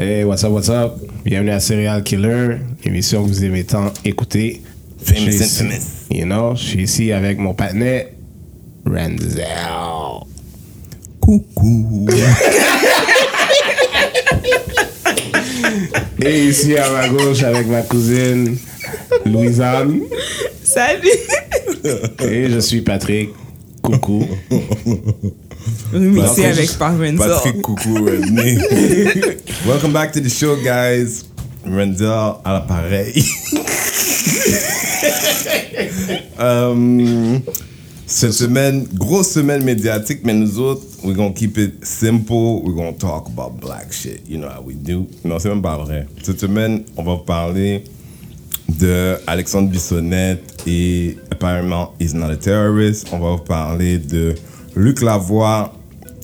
Hey, what's up, what's up? Bienvenue à Serial Killer, émission que vous aimez tant écouter. Famous Je suis ici- infamous. You know, je suis ici avec mon partenaire, Renzel. Coucou. Et ici à ma gauche avec ma cousine, Louisanne. Salut! Et je suis Patrick. Coucou. Patrick- avec Parvenza. Patrick Coucou Redney. Welcome back to the show, guys. Renzel à l'appareil. Euh, cette semaine, grosse semaine médiatique, mais nous autres, we're gonna keep it simple. We're gonna talk about black shit. You know how we do. Non, c'est même pas vrai. Cette semaine, on va parler de Alexandre Bissonnette et apparemment he's not a terrorist. On va vous parler de Luc Lavoie,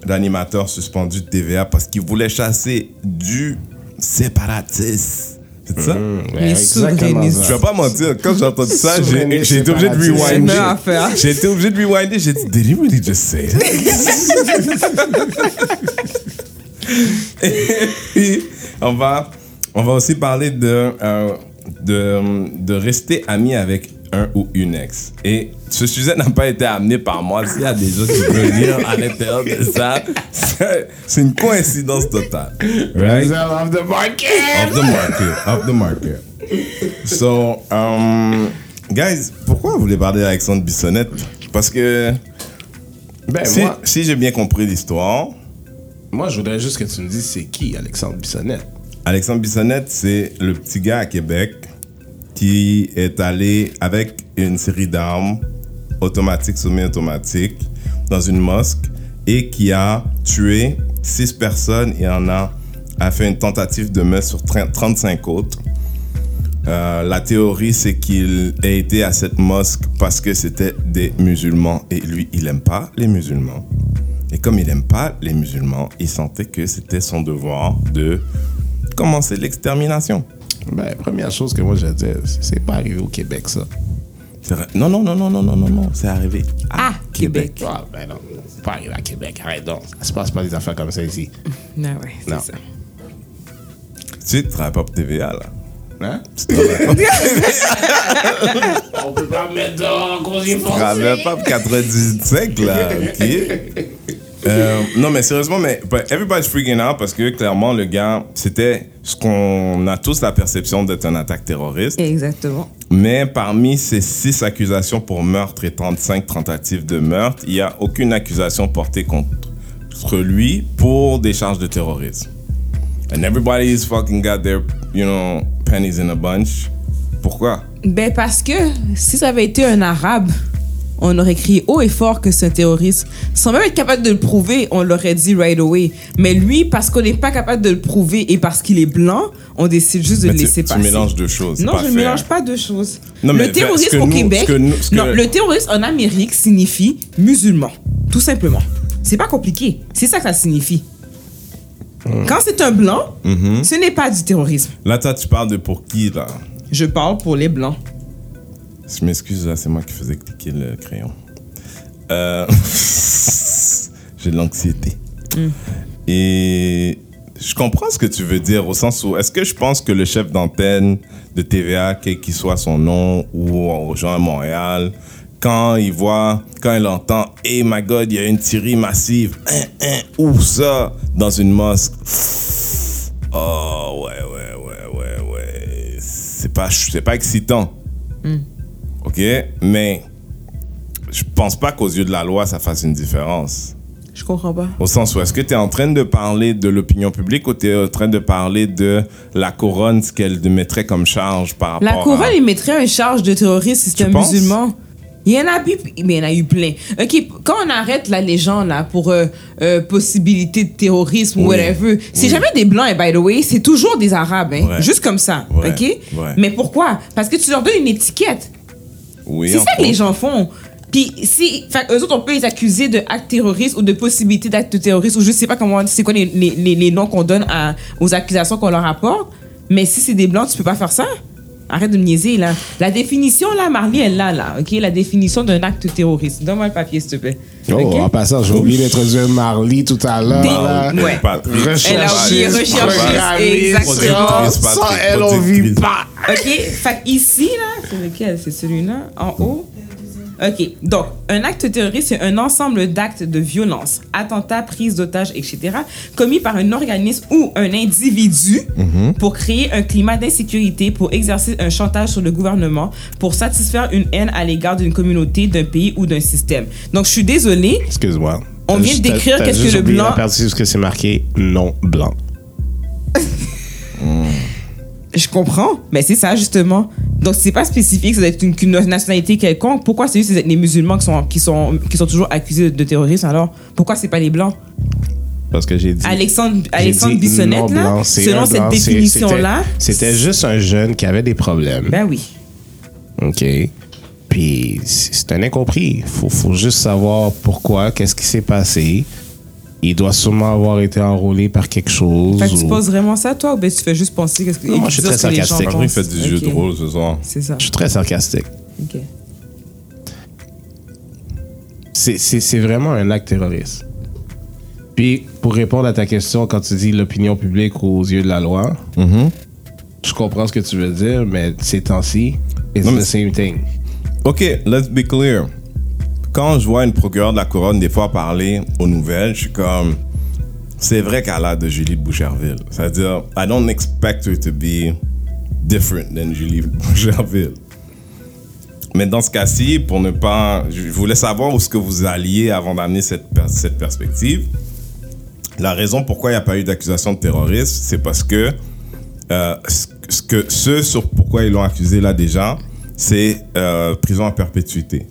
l'animateur suspendu de TVA parce qu'il voulait chasser du séparatiste. C'est ça? Les souverainistes. Je vais pas mentir, quand j'ai entendu ça, j'ai été obligé de rewinder. J'ai été obligé de rewinder. J'ai dit, did he really just say that? Et puis, on va, on va aussi parler de, euh, de, de rester ami avec un ou une ex. Et ce sujet n'a pas été amené par moi. S'il y a des gens qui veulent lire à l'intérieur de ça, c'est une coïncidence totale. Right? Renzel of the market. Of the market. Of the market. So, um, guys, pourquoi vous voulez parler d'Alexandre Bissonnette? Parce que Ben, si, moi, si j'ai bien compris l'histoire, moi, je voudrais juste que tu me dises c'est qui Alexandre Bissonnette? Alexandre Bissonnette, c'est le petit gars à Québec qui est allé avec une série d'armes automatiques, semi-automatiques, dans une mosque et qui a tué six personnes et en a, fait une tentative de meurtre sur 30 35 autres. Euh, la théorie, c'est qu'il a été à cette mosque parce que c'était des musulmans et lui, il aime pas les musulmans. Et comme il aime pas les musulmans, il sentait que c'était son devoir de commencer l'extermination. Ben, première chose que moi, je dis, c'est pas arrivé au Québec, ça. Non, non, non, non, non, non, non, non, c'est arrivé à Ah, Québec. Ah, ben non, c'est pas arrivé à Québec. Arrête donc. Ça se passe pas des affaires comme ça ici. Non, ouais, c'est Non. ça. Tu sais, tu travailles pas pour TVA, là. Hein? Tu travailles pas, On peut pas mettre en congé tu travailles pas pour 95, là, ok? Euh, non, mais sérieusement, mais but everybody's freaking out parce que clairement, le gars, c'était ce qu'on a tous la perception d'être une attaque terroriste. Exactement. Mais parmi ces six accusations pour meurtre et 35 tentatives de meurtre, il n'y a aucune accusation portée contre lui pour des charges de terrorisme. And everybody's fucking got their, you know, pennies in a bunch. Pourquoi? Ben, parce que si ça avait été un arabe, on aurait crié haut et fort que c'est un terroriste. Sans même être capable de le prouver, on l'aurait dit right away. Mais lui, parce qu'on n'est pas capable de le prouver et parce qu'il est blanc, on décide juste de Mais le tu, laisser tu passer. mélanges deux choses. Non, je ne mélange pas deux choses. Non, mais le terrorisme au nous- Québec, ce que nous- ce que- non, le terrorisme en Amérique signifie musulman, tout simplement. C'est pas compliqué. C'est ça que ça signifie. Quand c'est un blanc, Mm-hmm. ce n'est pas du terrorisme. Là, toi, tu parles de pour qui, là? Je parle pour les blancs. Je m'excuse, là, c'est moi qui faisais cliquer le crayon. Euh, J'ai de l'anxiété. Et je comprends ce que tu veux dire au sens où est-ce que je pense que le chef d'antenne de TVA, quel qu'il soit son nom ou aux gens à Montréal, quand il voit, quand il entend, hey my god, il y a une tuerie massive, hein, hein, où ça, dans une mosque. Oh, ouais, ouais, ouais, ouais, ouais. C'est pas, c'est pas excitant. OK? Mais je pense pas qu'aux yeux de la loi, ça fasse une différence. Je comprends pas. Au sens où est-ce que tu es en train de parler de l'opinion publique ou tu es en train de parler de la couronne, ce qu'elle mettrait comme charge par rapport La couronne, à... il mettrait un charge de terroriste si penses? musulman. Il y en a eu, mais il y en a eu plein. OK, quand on arrête la légende là, pour euh, euh, possibilité de terrorisme ou Oui. whatever, c'est Oui. jamais des blancs, et by the way, c'est toujours des arabes, hein, Ouais. juste comme ça. Ouais. OK? Ouais. Mais pourquoi? Parce que tu leur donnes une étiquette. Oui, C'est ça que les gens font. Puis si, fait, eux autres, on peut les accuser d'actes terroristes ou de possibilité d'actes terroristes ou je sais pas comment, c'est quoi les, les, les, les noms qu'on donne à, aux accusations qu'on leur apporte. Mais si c'est des blancs, tu peux pas faire ça. Arrête de me niaiser, là. La définition, là, Marley, elle l'a, là, OK? La définition d'un acte terroriste. Donne-moi le papier, s'il te plaît. Oh, en passant, j'ai oublié d'introduire Marley tout à l'heure. Ouais. Patrick, exactement. Sans elle, on vit pas. Ok, fait ici, là, c'est lequel? C'est celui-là, en haut? Ok, donc, un acte terroriste, c'est un ensemble d'actes de violence, attentats, prise d'otages, etc., commis par un organisme ou un individu pour créer un climat d'insécurité, pour exercer un chantage sur le gouvernement, pour satisfaire une haine à l'égard d'une communauté, d'un pays ou d'un système. Donc, je suis désolée, Excuse-moi. On vient de décrire qu'est-ce que le blanc- la partie où ce que c'est marqué non blanc. je comprends, mais c'est ça, justement. Donc, c'est pas spécifique, ça doit être une, nationalité quelconque. Pourquoi c'est juste les musulmans qui sont, qui sont, qui sont toujours accusés de terrorisme, alors? Pourquoi c'est pas les blancs? Parce que j'ai dit. Alexandre, Alexandre dit Bissonnette, là, blanc, selon cette définition-là, C'était c'était juste un jeune qui avait des problèmes. ben oui. OK. Puis c'est un incompris. Faut, faut juste savoir pourquoi, qu'est-ce qui s'est passé. Il doit sûrement avoir été enrôlé par quelque chose. Fait que tu penses vraiment ça, toi, ou ben tu fais juste penser qu'est-ce que Non, moi, je suis très sarcastique. Pensent. fait du jeu de rôle ce soir. C'est ça. Je suis très sarcastique. Ok. C'est- C'est c'est vraiment un acte terroriste. Puis, pour répondre à ta question, quand tu dis l'opinion publique aux yeux de la loi, je comprends ce que tu veux dire, mais ces temps-ci, it's Non, mais the c'est- same thing. OK, let's be clear. Quand je vois une procureure de la couronne des fois parler aux nouvelles, je suis comme... C'est vrai qu'elle a de Julie de Boucherville. C'est-à-dire, I don't expect her to be different than Julie de Boucherville. Mais dans ce cas-ci, pour ne pas... Je voulais savoir où est-ce que vous alliez avant d'amener cette, cette perspective. La raison pourquoi il n'y a pas eu d'accusation de terrorisme, c'est parce que euh, ce ce que ce sur pourquoi ils l'ont accusé là déjà, c'est euh, prison à perpétuité.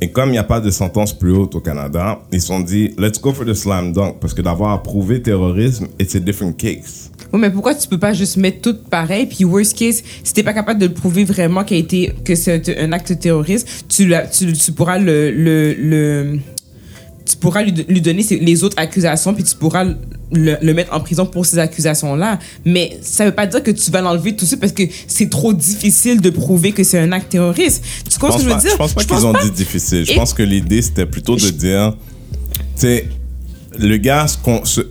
Et comme il n'y a pas de sentence plus haute au Canada, ils se sont dit let's go for the slam dunk parce que d'avoir approuvé terrorisme, it's a different case. Oui, mais pourquoi tu peux pas juste mettre tout pareil, puis worst case, si t'es pas capable de le prouver vraiment qu'il a été, que c'est un, acte terroriste, tu, tu, tu pourras le, le, le- tu pourras lui, lui donner les autres accusations, puis tu pourras le, le mettre en prison pour ces accusations-là. Mais ça veut pas dire que tu vas l'enlever tout de suite parce que c'est trop difficile de prouver que c'est un acte terroriste. Tu comprends ce que je veux dire? je pense pas qu'ils ont dit difficile. Je Et- pense que l'idée c'était plutôt de dire, tu sais, le gars, je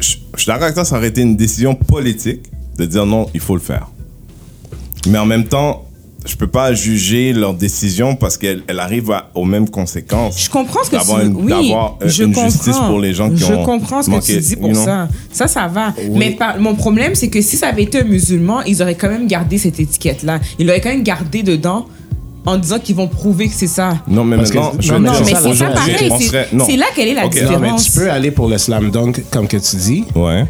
je suis d'accord avec toi, ça aurait été une décision politique de dire non, il faut le faire. Mais en même temps, je peux pas juger leur décision parce qu'elle elle arrive à- aux mêmes conséquences. Je comprends ce que tu une- oui, d'avoir, euh, je une comprends. justice pour les gens qui je ont comprends ce que tu dis pour you know? ça. Ça, ça va. Mais par- mon problème, c'est que si ça avait été un musulman, ils auraient quand même gardé cette étiquette-là. Ils l'auraient quand même gardé dedans en disant qu'ils vont prouver que c'est ça. Non, mais Parce que- maintenant, je non, Non, mais c'est ça aujourd'hui, pareil. on c'est- là quelle est la Ok. Non, mais différence. tu peux aller pour le slam dunk, comme que tu dis, Ouais.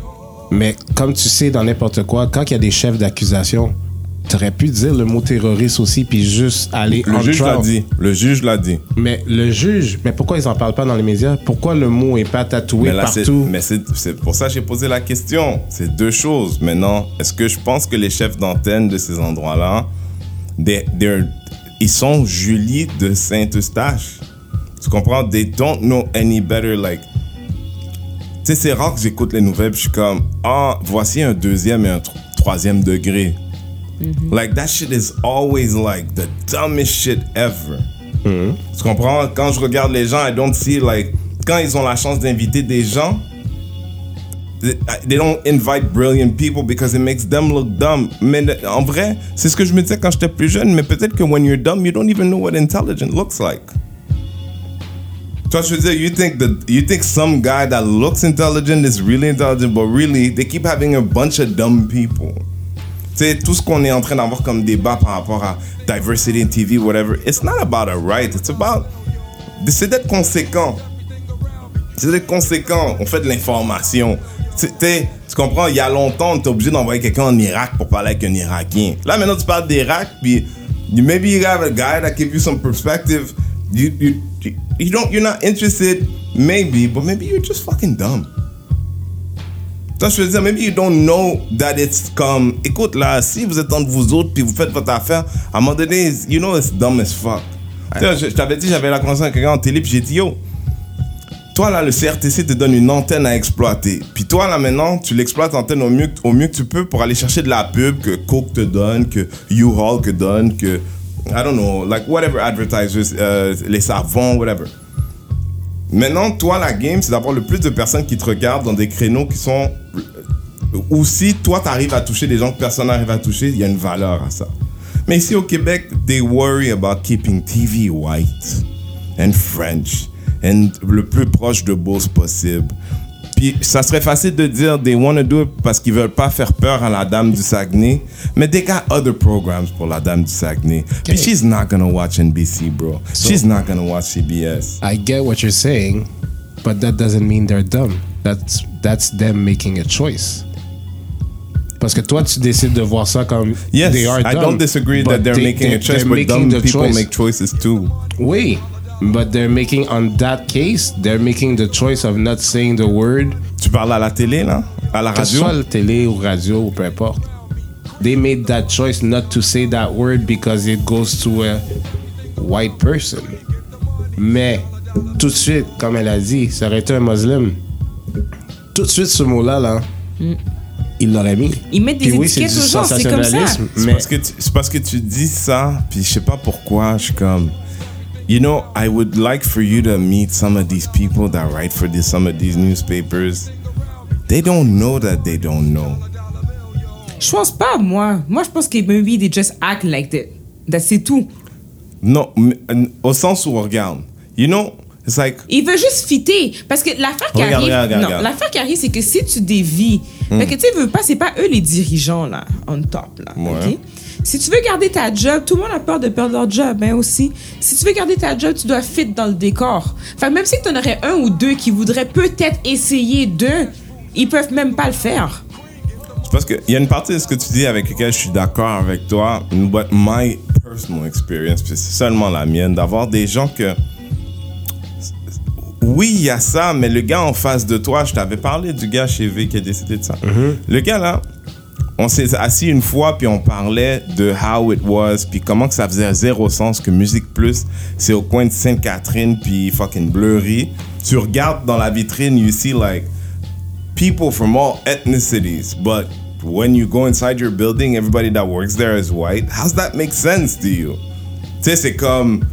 mais comme tu sais, dans n'importe quoi, quand il y a des chefs d'accusation, tu aurais pu dire le mot terroriste aussi, puis juste aller Le on juge l'a dit. Le juge l'a dit. Mais le juge, mais pourquoi ils en parlent pas dans les médias? Pourquoi le mot est pas tatoué Mais là, c'est, partout? mais c'est, pour ça que j'ai posé la question. C'est deux choses. Maintenant, est-ce que je pense que les chefs d'antenne de ces endroits-là, ils sont Julie de Saint-Eustache? Tu comprends? They don't know any better. Like, tu sais, c'est rare que j'écoute les nouvelles, puis je suis comme, ah, voici un deuxième et un tro- troisième degré. Mm-hmm. Like, that shit is always like the dumbest shit ever. Mm-hmm. Tu comprends? Quand je regarde les gens, I don't see like. Quand ils ont la chance d'inviter des gens, they they don't invite brilliant people because it makes them look dumb. Mais le- en vrai, c'est ce que je me disais quand j'étais plus jeune, mais peut-être que when you're dumb, you don't even know what intelligent looks like. Tu vois, je veux dire, you think, that, you think some guy that looks intelligent is really intelligent, but really, they keep having a bunch of dumb people. Sais, tout ce qu'on est en train d'avoir comme débat par rapport à diversity in TV, whatever, it's not about a right, it's about. C'est d'être conséquent. C'est d'être conséquent. On fait de l'information. Tu comprends, il y a longtemps, on était obligé d'envoyer quelqu'un en Irak pour parler avec un Irakien. Là, maintenant, tu parles d'Irak, puis maybe you have a guy that gives you some perspective. You, you, you don't, you're not interested, maybe, but maybe you're just fucking dumb. Toi, je veux dire, maybe you don't know that it's comme, écoute, là, si vous êtes entre vous autres puis vous faites votre affaire, à un moment donné, you know it's dumb as fuck. Tu sais, Je, je t'avais dit, j'avais la conversation avec quelqu'un en télé, puis j'ai dit, yo, toi, là, le CRTC te donne une antenne à exploiter. Puis toi, là, maintenant, tu l'exploites l'antenne au mieux, au mieux que tu peux pour aller chercher de la pub que Coke te donne, que U-Haul te donne, que, I don't know, like whatever advertisers, euh, les savons, whatever. Maintenant, toi, la game, c'est d'avoir le plus de personnes qui te regardent dans des créneaux qui sont. Ou si toi, t'arrives à toucher des gens que personne n'arrive à toucher, il y a une valeur à ça. Mais ici au Québec, they worry about keeping TV white and French and le plus proche de Beauce possible. Puis ça serait facile de dire they want to do it parce qu'ils veulent pas faire peur à la dame du Saguenay, mais they got other programs pour la dame du Saguenay. Puis she's not gonna watch NBC, bro. she's not gonna watch CBS. I get what you're saying, but that doesn't mean they're dumb. That's that's them making a choice. Parce que toi, tu décides de voir ça comme Yes, they are I don't disagree that they're they- making a choice, but dumb people choice. make choices too. Oui, but they're making on that case, they're making the choice of not saying the word. Tu parles à la télé, là? À la Que ce radio? soit la télé ou radio ou peu importe. They made that choice not to say that word because it goes to a white person. Mais tout de suite, comme elle a dit, ça aurait été un musulman. Tout de suite, ce mot-là, là, il l'aurait mis. Ils mettent des Puis oui, c'est étiquettes gens, c'est comme ça. C'est Mais parce, que tu, c'est parce que tu dis ça, puis je sais pas pourquoi, je suis comme... You know, I would like for you to meet some of these people that write for this, some of these newspapers. They don't know that they don't know. Je pense pas, moi. Moi, je pense que maybe they just act like that. That c'est tout. Non, au sens où, regarde, you know, it's like... Il veut juste fitter. Parce que l'affaire qui Regarde, arrive. regarde, non, l'affaire qui arrive, c'est que si tu dévis. Fait que tu veux pas, c'est pas eux les dirigeants, là, on top, là. Ouais. ok? Si tu veux garder ta job, tout le monde a peur de perdre leur job, hein, aussi. Si tu veux garder ta job, tu dois fit dans le décor. Enfin, même si tu en aurais un ou deux qui voudraient peut-être essayer d'eux, ils peuvent même pas le faire. C'est parce qu'il y a une partie de ce que tu dis avec laquelle je suis d'accord avec toi, but my personal experience, puis c'est seulement la mienne, d'avoir des gens que. Oui, il y a ça, mais le gars en face de toi, je t'avais parlé du gars chez V qui a décidé de ça. Le gars là, on s'est assis une fois, puis on parlait de how it was, puis comment que ça faisait zéro sens que Musique Plus, c'est au coin de Sainte-Catherine, puis fucking Bleury. Tu regardes dans la vitrine, you see like people from all ethnicities, but when you go inside your building, everybody that works there is white. How's that make sense to you? Tu sais, c'est comme.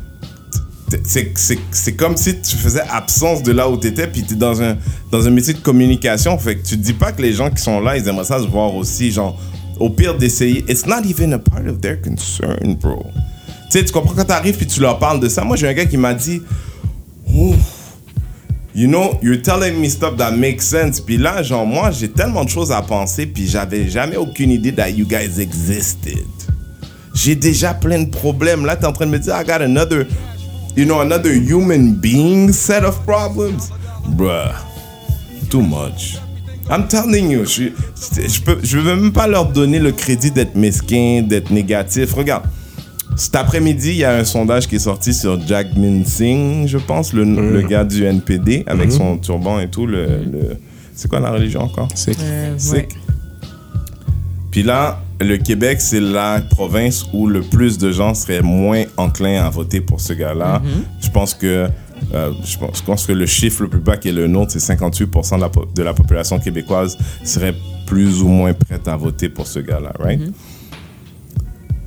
C'est, comme si tu faisais absence de là où tu étais, puis tu es dans un, dans un métier de communication. Fait que tu dis pas que les gens qui sont là, ils aimeraient ça se voir aussi. Genre, au pire d'essayer. It's not even a part of their concern, bro. Tu sais, tu comprends quand t'arrives puis tu leur parles de ça. Moi, j'ai un gars qui m'a dit. You know, you're telling me stuff that makes sense. Puis là, genre, moi, j'ai tellement de choses à penser, puis j'avais jamais aucune idée that you guys existed. J'ai déjà plein de problèmes. Là, t'es en train de me dire, I got another, you know, another human being set of problems? Bruh, too much. I'm telling you, je, je, je peux, je veux même pas leur donner le crédit d'être mesquin, d'être négatif. Regarde, cet après-midi, il y a un sondage qui est sorti sur Jagmeet Singh, je pense, le, le gars du NPD, avec son turban et tout. Le, le- c'est quoi la religion encore? C'est Euh, ouais. Puis là, le Québec, c'est la province où le plus de gens seraient moins enclins à voter pour ce gars-là. Je pense que euh, je, pense, je pense que le chiffre le plus bas qui est le nôtre, c'est 58% de la, de la population québécoise serait plus ou moins prête à voter pour ce gars-là, right?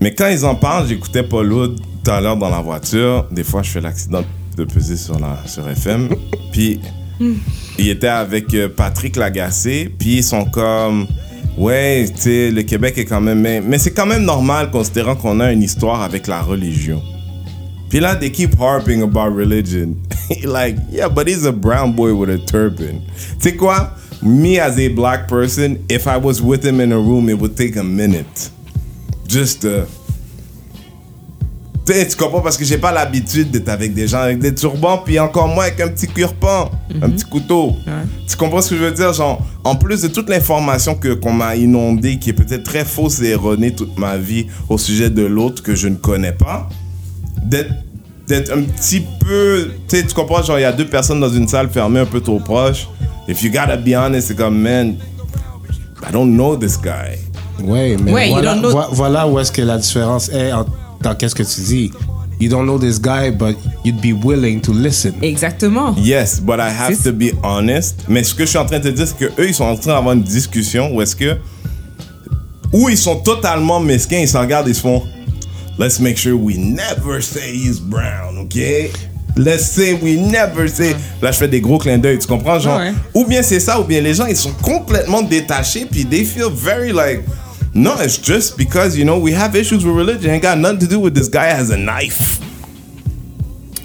Mais quand ils en parlent, j'écoutais Paul Hood tout à l'heure dans la voiture. Des fois, je fais l'accident de peser sur, la, sur FM. Puis, il était avec euh, Patrick Lagacé. Puis, ils sont comme... Ouais, tu sais, le Québec est quand même... Mais, c'est quand même normal, considérant qu'on a une histoire avec la religion. Puis là, they keep harping about religion. like, yeah, but he's a brown boy with a turban. Tu sais quoi? Me as a black person, if I was with him in a room, it would take a minute. Just uh, tu sais, tu comprends parce que j'ai pas l'habitude d'être avec des gens avec des turbans puis encore moins avec un petit cuire-pain, un petit couteau. Tu comprends ce que je veux dire? Genre en plus de toute l'information que qu'on m'a inondée qui est peut-être très fausse et erronée toute ma vie au sujet de l'autre que je ne connais pas d'être d'être un petit peu tu sais tu comprends genre il y a deux personnes dans une salle fermée un peu trop proche. If you gotta be honest c'est comme man I don't know this guy. Ouais, mais Ouais, voilà, don't know- vo- voilà où est-ce que la différence est en- dans qu'est-ce que tu dis? You don't know this guy, but you'd be willing to listen. Exactement. Yes, but I have to be honest. Mais ce que je suis en train de te dire, c'est que eux, ils sont en train d'avoir une discussion où est-ce que. Où ils sont totalement mesquins, ils se regardent, ils se font. Let's make sure we never say he's brown, ok? let's say we never say. Là, je fais des gros clins d'œil, tu comprends, genre? Ouais. Ou bien c'est ça, ou bien les gens, ils sont complètement détachés, puis they feel very like. No, it's just because, you know, we have issues with religion. It ain't got nothing to do with this guy has a knife.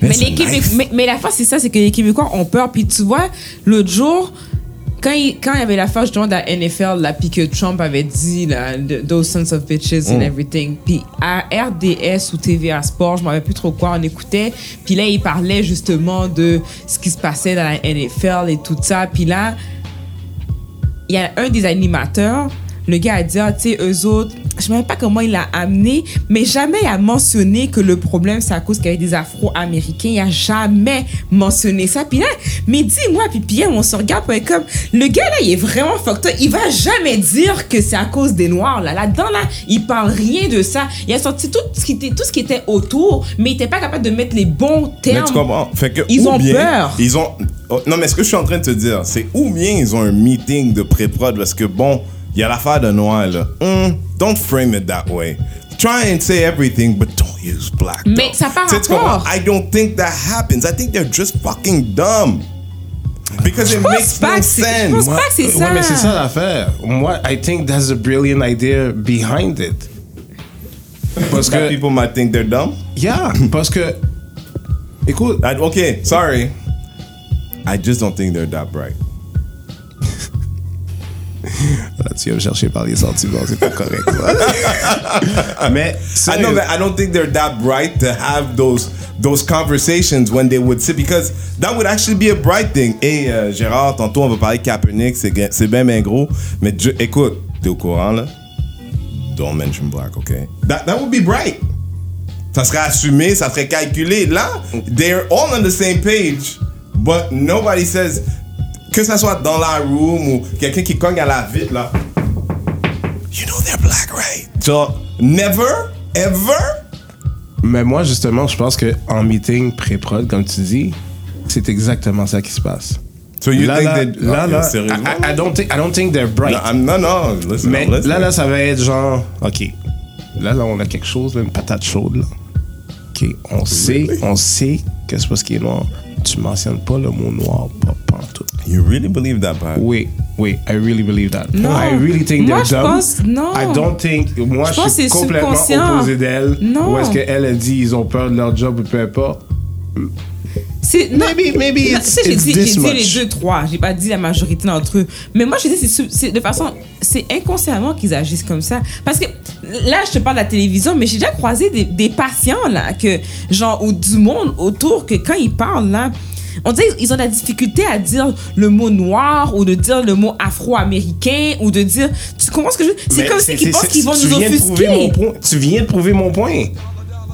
Mais, a les knife. mais, mais la fois, c'est ça, c'est que les Québécois ont peur. Puis tu vois, l'autre jour, quand il, quand il y avait l'affaire justement de la NFL, là, puis que Trump avait dit, là, those sons of bitches Mm. and everything. Puis à RDS ou TVA Sport, je ne rappelle plus trop quoi, on écoutait. Puis là, il parlait justement de ce qui se passait dans la NFL et tout ça. Puis là, il y a un des animateurs, le gars a dit, ah, tu sais, eux autres, je ne sais même pas comment il l'a amené, mais jamais il a mentionné que le problème, c'est à cause qu'il y avait des Afro-Américains. Il a jamais mentionné ça. Puis là, mais dis-moi, puis Pierre, on se regarde, puis comme, le gars, là, il est vraiment fucked up. Il va jamais dire que c'est à cause des Noirs, là. Là-dedans, là, il parle rien de ça. Il a sorti tout ce qui était, tout ce qui était autour, mais il n'était pas capable de mettre les bons Mais termes. tu comprends? Fait que, Ils ont bien, peur. Ils ont. oh, non, mais ce que je suis en train de te dire, c'est ou bien ils ont un meeting de pré-prod parce que bon, il y a l'affaire de Noël là. Hum, don't frame it that way. Try and say everything, but don't use black. Mais though. ça par Tu sais, tu comprends? rapport. I don't think that happens. I think they're just fucking dumb. Because it makes pas no que c'est- je sense. pense pas que c'est Ouais, ça. mais c'est ça l'affaire. Moi, I think that's a brilliant idea behind it. Parce que, people might think they're dumb. yeah, parce que, écoute, I- okay, sorry. I just don't think they're that bright. Là, tu vas me chercher par les sentiments, c'est pas correct. mais, I know that I don't think they're that bright to have those those conversations when they would sit because that would actually be a bright thing. Et euh, Gérard, tantôt on va parler de Kaepernick, c'est bien bien gros, mais je- écoute, t'es au courant là? Don't mention black, okay? That that would be bright. Ça serait assumé, ça serait calculé. Là, they're all on the same page, but nobody says que ça soit dans la room ou quelqu'un qui cogne à la vitre là. You know they're black, right? Genre, never, ever. Mais moi, justement, je pense que en meeting pré-prod, comme tu dis, c'est exactement ça qui se passe. So you là, think là, that- là, là, sérieusement? I, I don't think, I don't think they're bright. No, non, listen, Mais là, là, ça va être genre, OK, là, là, on a quelque chose, là, une patate chaude, là. OK, on sait, on sait que c'est parce qu'il est noir. Tu mentionnes pas le mot noir, pas, pas en tout. You really believe that, Pat? Oui, oui, I really believe that. Non. I really think Moi, they're je dumb. pense- non. I don't think, moi, Je je, pense suis que c'est complètement opposé d'elle. Non. Ou est-ce qu'elle a dit ils ont peur de leur job ou peu importe? C'est- non, Maybe- maybe non, it's- j'ai it's dit, j'ai this dit les much. deux, trois. J'ai pas dit la majorité d'entre eux. Mais moi, je dis, c'est c'est de façon, c'est inconsciemment qu'ils agissent comme ça. Parce que là, je te parle de la télévision, mais j'ai déjà croisé des, des patients, là, que, genre, ou du monde autour, que quand ils parlent, là, on dirait qu'ils ont de la difficulté à dire le mot noir ou de dire le mot afro-américain ou de dire. Tu comprends ce que je veux C'est comme si qu'ils c'est- pensent qu'ils vont nous offusquer. mon point. Tu viens de prouver mon point.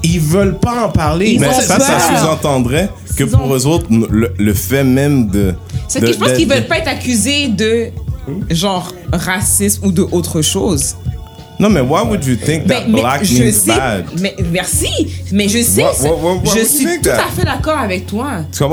Ils veulent pas en parler. Ils Mais ça, ça sous-entendrait que Ils pour eux autres, le, le fait même de. C'est que je pense qu'ils veulent pas être accusés de genre racisme ou de autre chose. Non, mais why would you think that black je means sais, bad? mais merci, mais je sais, What- ça- what- what- what je suis tout that? à fait d'accord avec toi.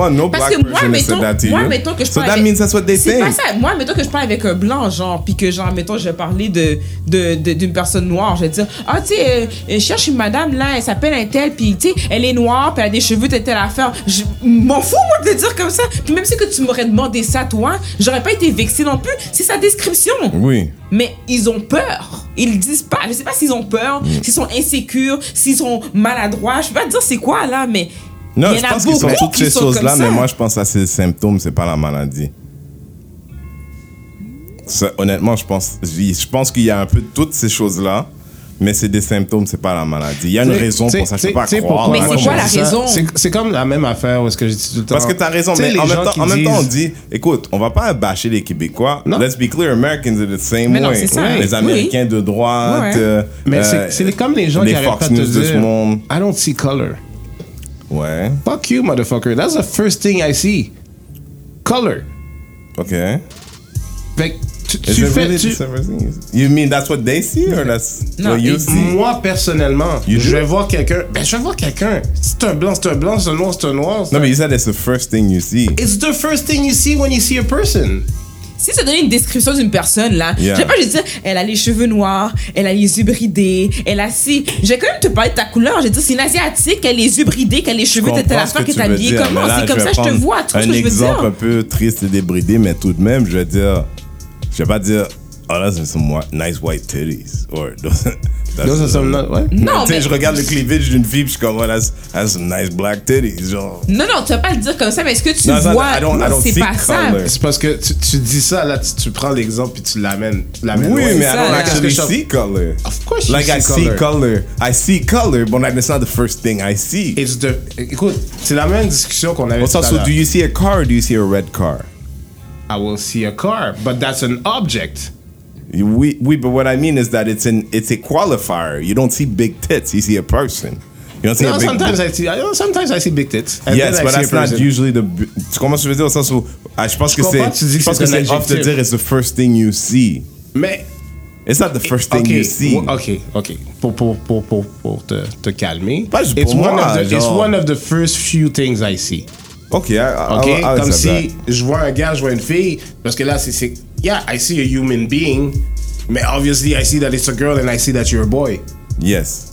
No Parce black que moi, mettons, that to moi, you. mettons que je so parle that avec- means that's what they think. pas ça. Moi, mettons que je parle avec un blanc, genre, puis que, genre, mettons, je vais parler de, de, de- d'une personne noire. Je vais dire, ah, tu sais, euh, je cherche une madame, là, elle s'appelle un tel, puis, tu sais, elle est noire, puis elle a des cheveux, telle, telle affaire. Je m'en fous, moi, de le dire comme ça. Puis même si que tu m'aurais demandé ça, toi, j'aurais pas été vexée non plus. C'est sa description. Oui. Mais ils ont peur. Ils disent pas. Je sais pas s'ils ont peur, Mm. s'ils sont insécures, s'ils sont maladroits. Je peux pas te dire c'est quoi là, mais Non, il y je en pense qu'ils sont toutes ces choses-là, mais moi, je pense que c'est le symptôme, c'est pas la maladie. Ça, honnêtement, je pense, je pense qu'il y a un peu toutes ces choses-là, mais c'est des symptômes, c'est pas la maladie. Il y a une raison pour ça, t'sais, pas croire. pourquoi? Mais c'est moi, quoi je la raison? C'est- C'est comme la même affaire où est-ce que je dis tout le temps. Parce que t'as raison, T'sais, mais les en même, gens temps, qui en même temps, on disent- dit, écoute, on va pas bâcher les Québécois. Non. Let's be clear, Americans are the same Mais way. c'est ça, Les oui. Américains de droite. Ouais. euh, Mais c'est- c'est comme les gens les qui arrêtent Fox pas de dire monde. I don't see color. Ouais, Fuck you, motherfucker. That's the first thing I see. Color. ok. Fait que tu, fais. really tu-? You mean that's what they see or that's Non, what you et see? moi, personnellement, You je vais voir quelqu'un. Ben, je vais voir quelqu'un. C'est un blanc, c'est un blanc, c'est un noir, c'est un noir. c'est No, un- but you said it's the first thing you see. It's the first thing you see when you see a person. si ça donnait une description d'une personne, là, Yeah. je vais pas juste dire, elle a les cheveux noirs, elle a les yeux bridés, elle a si. Je vais quand même te parler de ta couleur. Je vais dire, c'est une asiatique, elle a les yeux bridés, qu'elle a les cheveux de telle affaire, que que tu t'es veux habillée dire, comment. mais C'est comme ça, je te vois. Tu Un que je veux exemple un dire? peu triste et débridé, mais tout de même, je vais dire, je vais pas dire, oh là, c'est some nice white titties. Or, that's- Those are some not- ouais. Non, Tu sais, mais. je regarde le cleavage d'une fille, puis je suis comme, oh, that's, that's some nice black titties. Genre. Non, non, tu vas pas le dire comme ça, mais est-ce que tu Non, ça, vois, I don't- I don't c'est see pas ça? color. C'est parce que tu, tu dis ça, là, tu, tu prends l'exemple puis tu l'amènes. Oui, loin. mais I don't actually see color. Of course you Like I see see color. color. I see color, but like, that's not the first thing I see. It's the- écoute, c'est la même discussion qu'on avait Well, tout à so, l'heure. do you see a car or do you see a red car? I will see a car, but that's an object. We, we, but what I mean is that it's an it's a qualifier. You don't see big tits. You see a person. You don't see No, a big. sometimes I see, I, sometimes I see big tits. And yes, but that's not usually the. Tu comprends ce que je veux dire au sens où ah, je pense que c'est tu dis que je pense que c'est off de dire it's the first thing you see. Mais It's not the first thing ok, you see. ok, ok. Pour, pour, pour, pour, pour te, te calmer. Pas it's, one moi, of the, it's one of the first few things I see. Ok, I, I, Ok, I'll- I'll comme si je vois un gars, je vois une fille, parce que là c'est yeah, I see a human being, mais obviously I see that it's a girl and I see that you're a boy. that. Yes.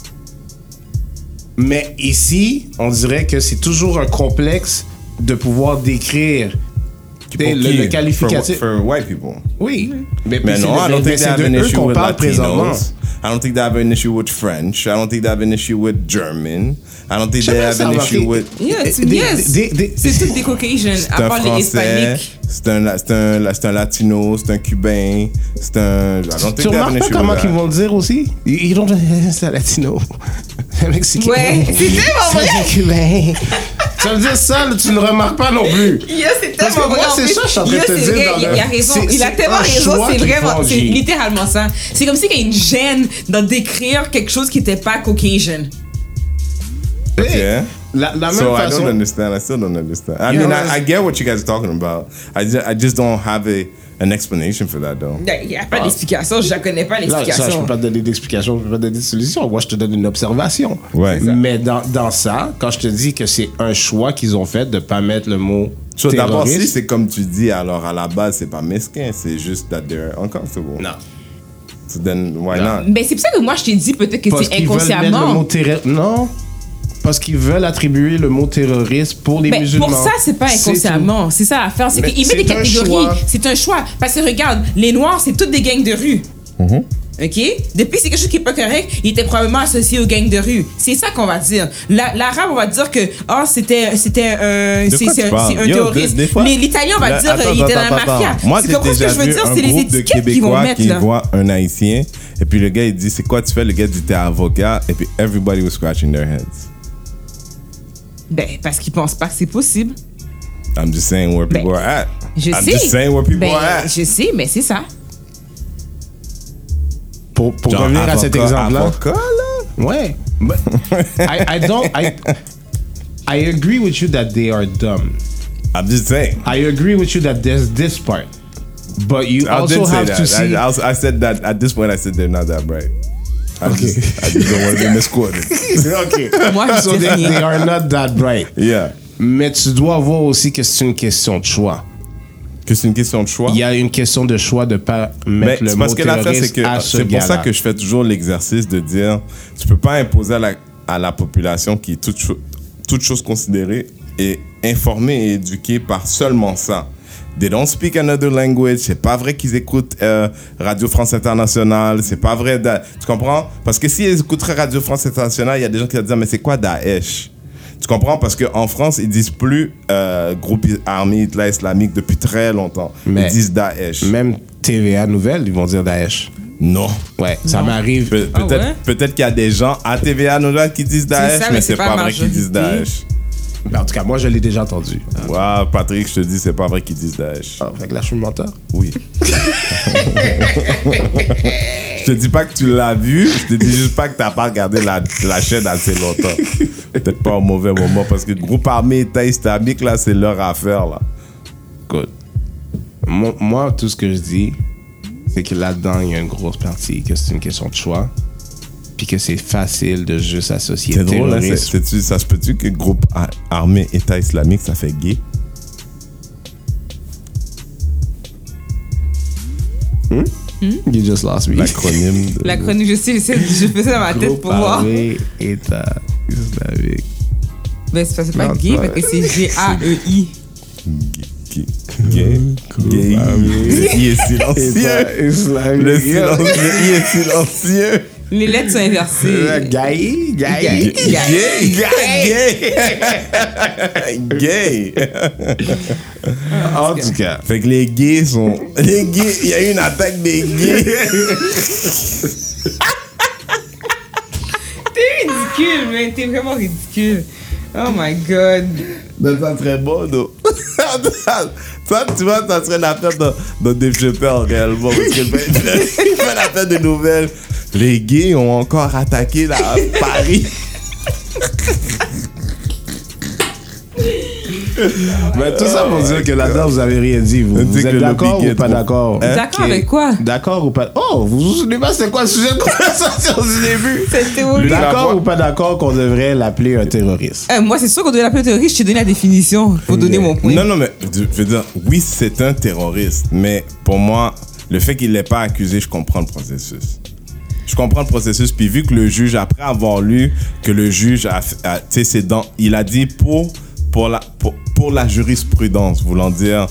Mais ici, on dirait que c'est toujours un complexe de pouvoir décrire le, le qualificatif. For, for white people. oui, mais, Mais non, c'est de- eux qu'on parle présentement. Latinos. I don't think they have an issue with French. I don't think they have an issue with German. I don't think Je they have an issue remarqué. with. Yes, eh, Des- yes. des- des- C'est tous des Caucasians, à un part les Français, Hispaniques. c'est un, c'est un, c'est un Latino, c'est un Cubain, c'est un. I don't think Tu they have an remarques pas comment ils vont le dire aussi? Ils ils ont c'est un latino. Un mexicain. Ouais, c'est tellement C'est un cubain. Ça veut dire ça, tu ne le remarques pas non plus. C'est Parce que moi, c'est ça que je suis en train de Yes, te c'est dire vrai, dans Il, le- il a raison. c'est- Il a c'est tellement raison. C'est vraiment, c'est littéralement ça. C'est comme s'il y a une gêne dans décrire quelque chose qui n'était pas Caucasian. La, la même So I don't understand. I still don't understand. I Yeah, mean, I, I get what you guys are talking about. I just, I just don't have a an explanation for that though. Il n'y a pas d'explication. Je ne connais pas Là, ça, je l'explication. peux pas te donner d'explication, je peux pas te donner de solution. Moi, je te donne une observation. Ouais. Mais dans, dans ça, quand je te dis que c'est un choix qu'ils ont fait de pas mettre le mot So d'abord, si c'est comme tu dis, alors à la base, c'est pas mesquin, c'est juste that they're uncomfortable. non. So then why Non. not? Mais c'est pour ça que moi, je t'ai dit peut-être que c'est mettre le mot inconsciemment. terroriste. Non. Parce qu'ils veulent attribuer le mot terroriste pour les Mais musulmans. pour ça, c'est pas inconsciemment. C'est ça l'affaire. C'est Mais qu'ils mettent des c'est catégories. C'est un choix. Parce que regarde, les Noirs, c'est toutes des gangs de rue. Mm-hmm. OK? Depuis, c'est quelque chose qui est pas correct, il était probablement associé aux gangs de rue. C'est ça qu'on va dire. La- L'arabe, on va dire que, oh, c'était, c'était c'est, c'est tu un, c'est un Yo, terroriste. L'italien, on va Là, dire, attends, il était dans la attends, attends, mafia. attends. Comprends ce que je veux dire? C'est les étiquettes qu'ils vont mettre, qui là. voit un Haïtien, et puis le gars, il dit, c'est quoi tu fais? Le gars dit, t'es avocat, et puis everybody was scratching their heads. Ben, parce qu'ils pensent pas que c'est possible. I'm just saying where people Ben, are at. Je I'm sais. just saying where people Ben, are at. Je sais, mais c'est ça. Pour, pour Genre, revenir à cet exemple-là. Ouais. But I, I don't. I, I agree with you that they are dumb. I'm just saying. I agree with you that there's this part. But you I also did say have that. to see. I, I, was- I said that at this point. I said they're not that bright. I, Okay. just, I just don't want to be misquoted. okay. Moi, je so they, they are not that bright. Yeah. Mais tu dois voir aussi que c'est une question de choix. Que c'est une question de choix? Il y a une question de choix de pas Mais mettre le c'est mot parce que l'affaire, c'est terroriste que à ce c'est pour ça que je fais toujours l'exercice de dire tu peux pas imposer à la, à la population qui est toute, cho- toute chose considérée et informée et éduquée par seulement ça. They don't speak another language. C'est pas vrai qu'ils écoutent euh, Radio France Internationale. C'est pas vrai. da- Tu comprends? Parce que s'ils écouteraient Radio France Internationale, il y a des gens qui vont dire mais c'est quoi Daesh? Tu comprends? Parce qu'en France, ils disent plus euh, groupe armé Hitler islamique depuis très longtemps. Mais- ils disent Daesh. Même TVA Nouvelle, ils vont dire Daesh. Non. Ouais, ça m'arrive. Pe- Ah Peut-être ouais? qu'il y a des gens à TVA Nouvelle qui disent Daesh, ça, mais mais c'est pas, pas vrai qu'ils disent. Daesh. Mais en tout cas, moi, je l'ai déjà entendu. Waouh, Patrick, je te dis, c'est pas vrai qu'ils disent Daesh. Ah, fait que là, je suis menteur. Oui. je te dis pas que tu l'as vu, je te dis juste pas que t'as pas regardé la, la chaîne assez longtemps. Peut-être pas au mauvais moment, parce que groupe armé État islamique, là, c'est leur affaire, là. Good. Moi, tout ce que je dis, c'est que là-dedans, il y a une grosse partie, que c'est une question de choix, puis que c'est facile de juste associer C'est drôle, hein, terrorisme. c'est-tu- ça se peut-tu que groupe armé État islamique, ça fait gay? You just lost me. L'acronyme. de- La chronique, je sais, j'essaie- je fais ça dans ma tête pour voir. armé État islamique. Ben, c'est pas, c'est pas Non, gay, parce que c'est G-A-E-I. Gay. Gay. Gay. Le I est silencieux. État islamique. Le silence. Le I est silencieux. Les lettres sont inversées. Euh, Gay, gay, Gay. Gay. Gay. Gay. En tout cas, Fait que les gays sont. Les gays. Il y a eu une attaque des gays. T'es ridicule, mais t'es vraiment ridicule. Oh my god. Mais ça serait bon, non? Ça, tu vois, ça serait l'affaire de, de Dave Chappelle, réellement. Parce que ben, il fait l'affaire des nouvelles. Les gays ont encore attaqué la Paris. mais tout ça pour dire que là-dedans, vous avez rien dit. Vous, vous que êtes le d'accord ou pas d'accord? Hein? D'accord avec quoi? D'accord ou pas? Oh, vous vous souvenez pas c'était quoi le sujet de conversation du début? Cette théorie. D'accord ou pas d'accord qu'on devrait l'appeler un terroriste? Euh, moi, c'est sûr qu'on devait l'appeler terroriste. Je t'ai donné la définition pour donner mon point. Non, non, mais je veux dire, oui, c'est un terroriste. Mais pour moi, le fait qu'il l'ait pas accusé, je comprends le processus. Je comprends le processus. Puis vu que le juge, après avoir lu que le juge a, a- tu sais, il a dit pour, la, pour la jurisprudence, voulant dire,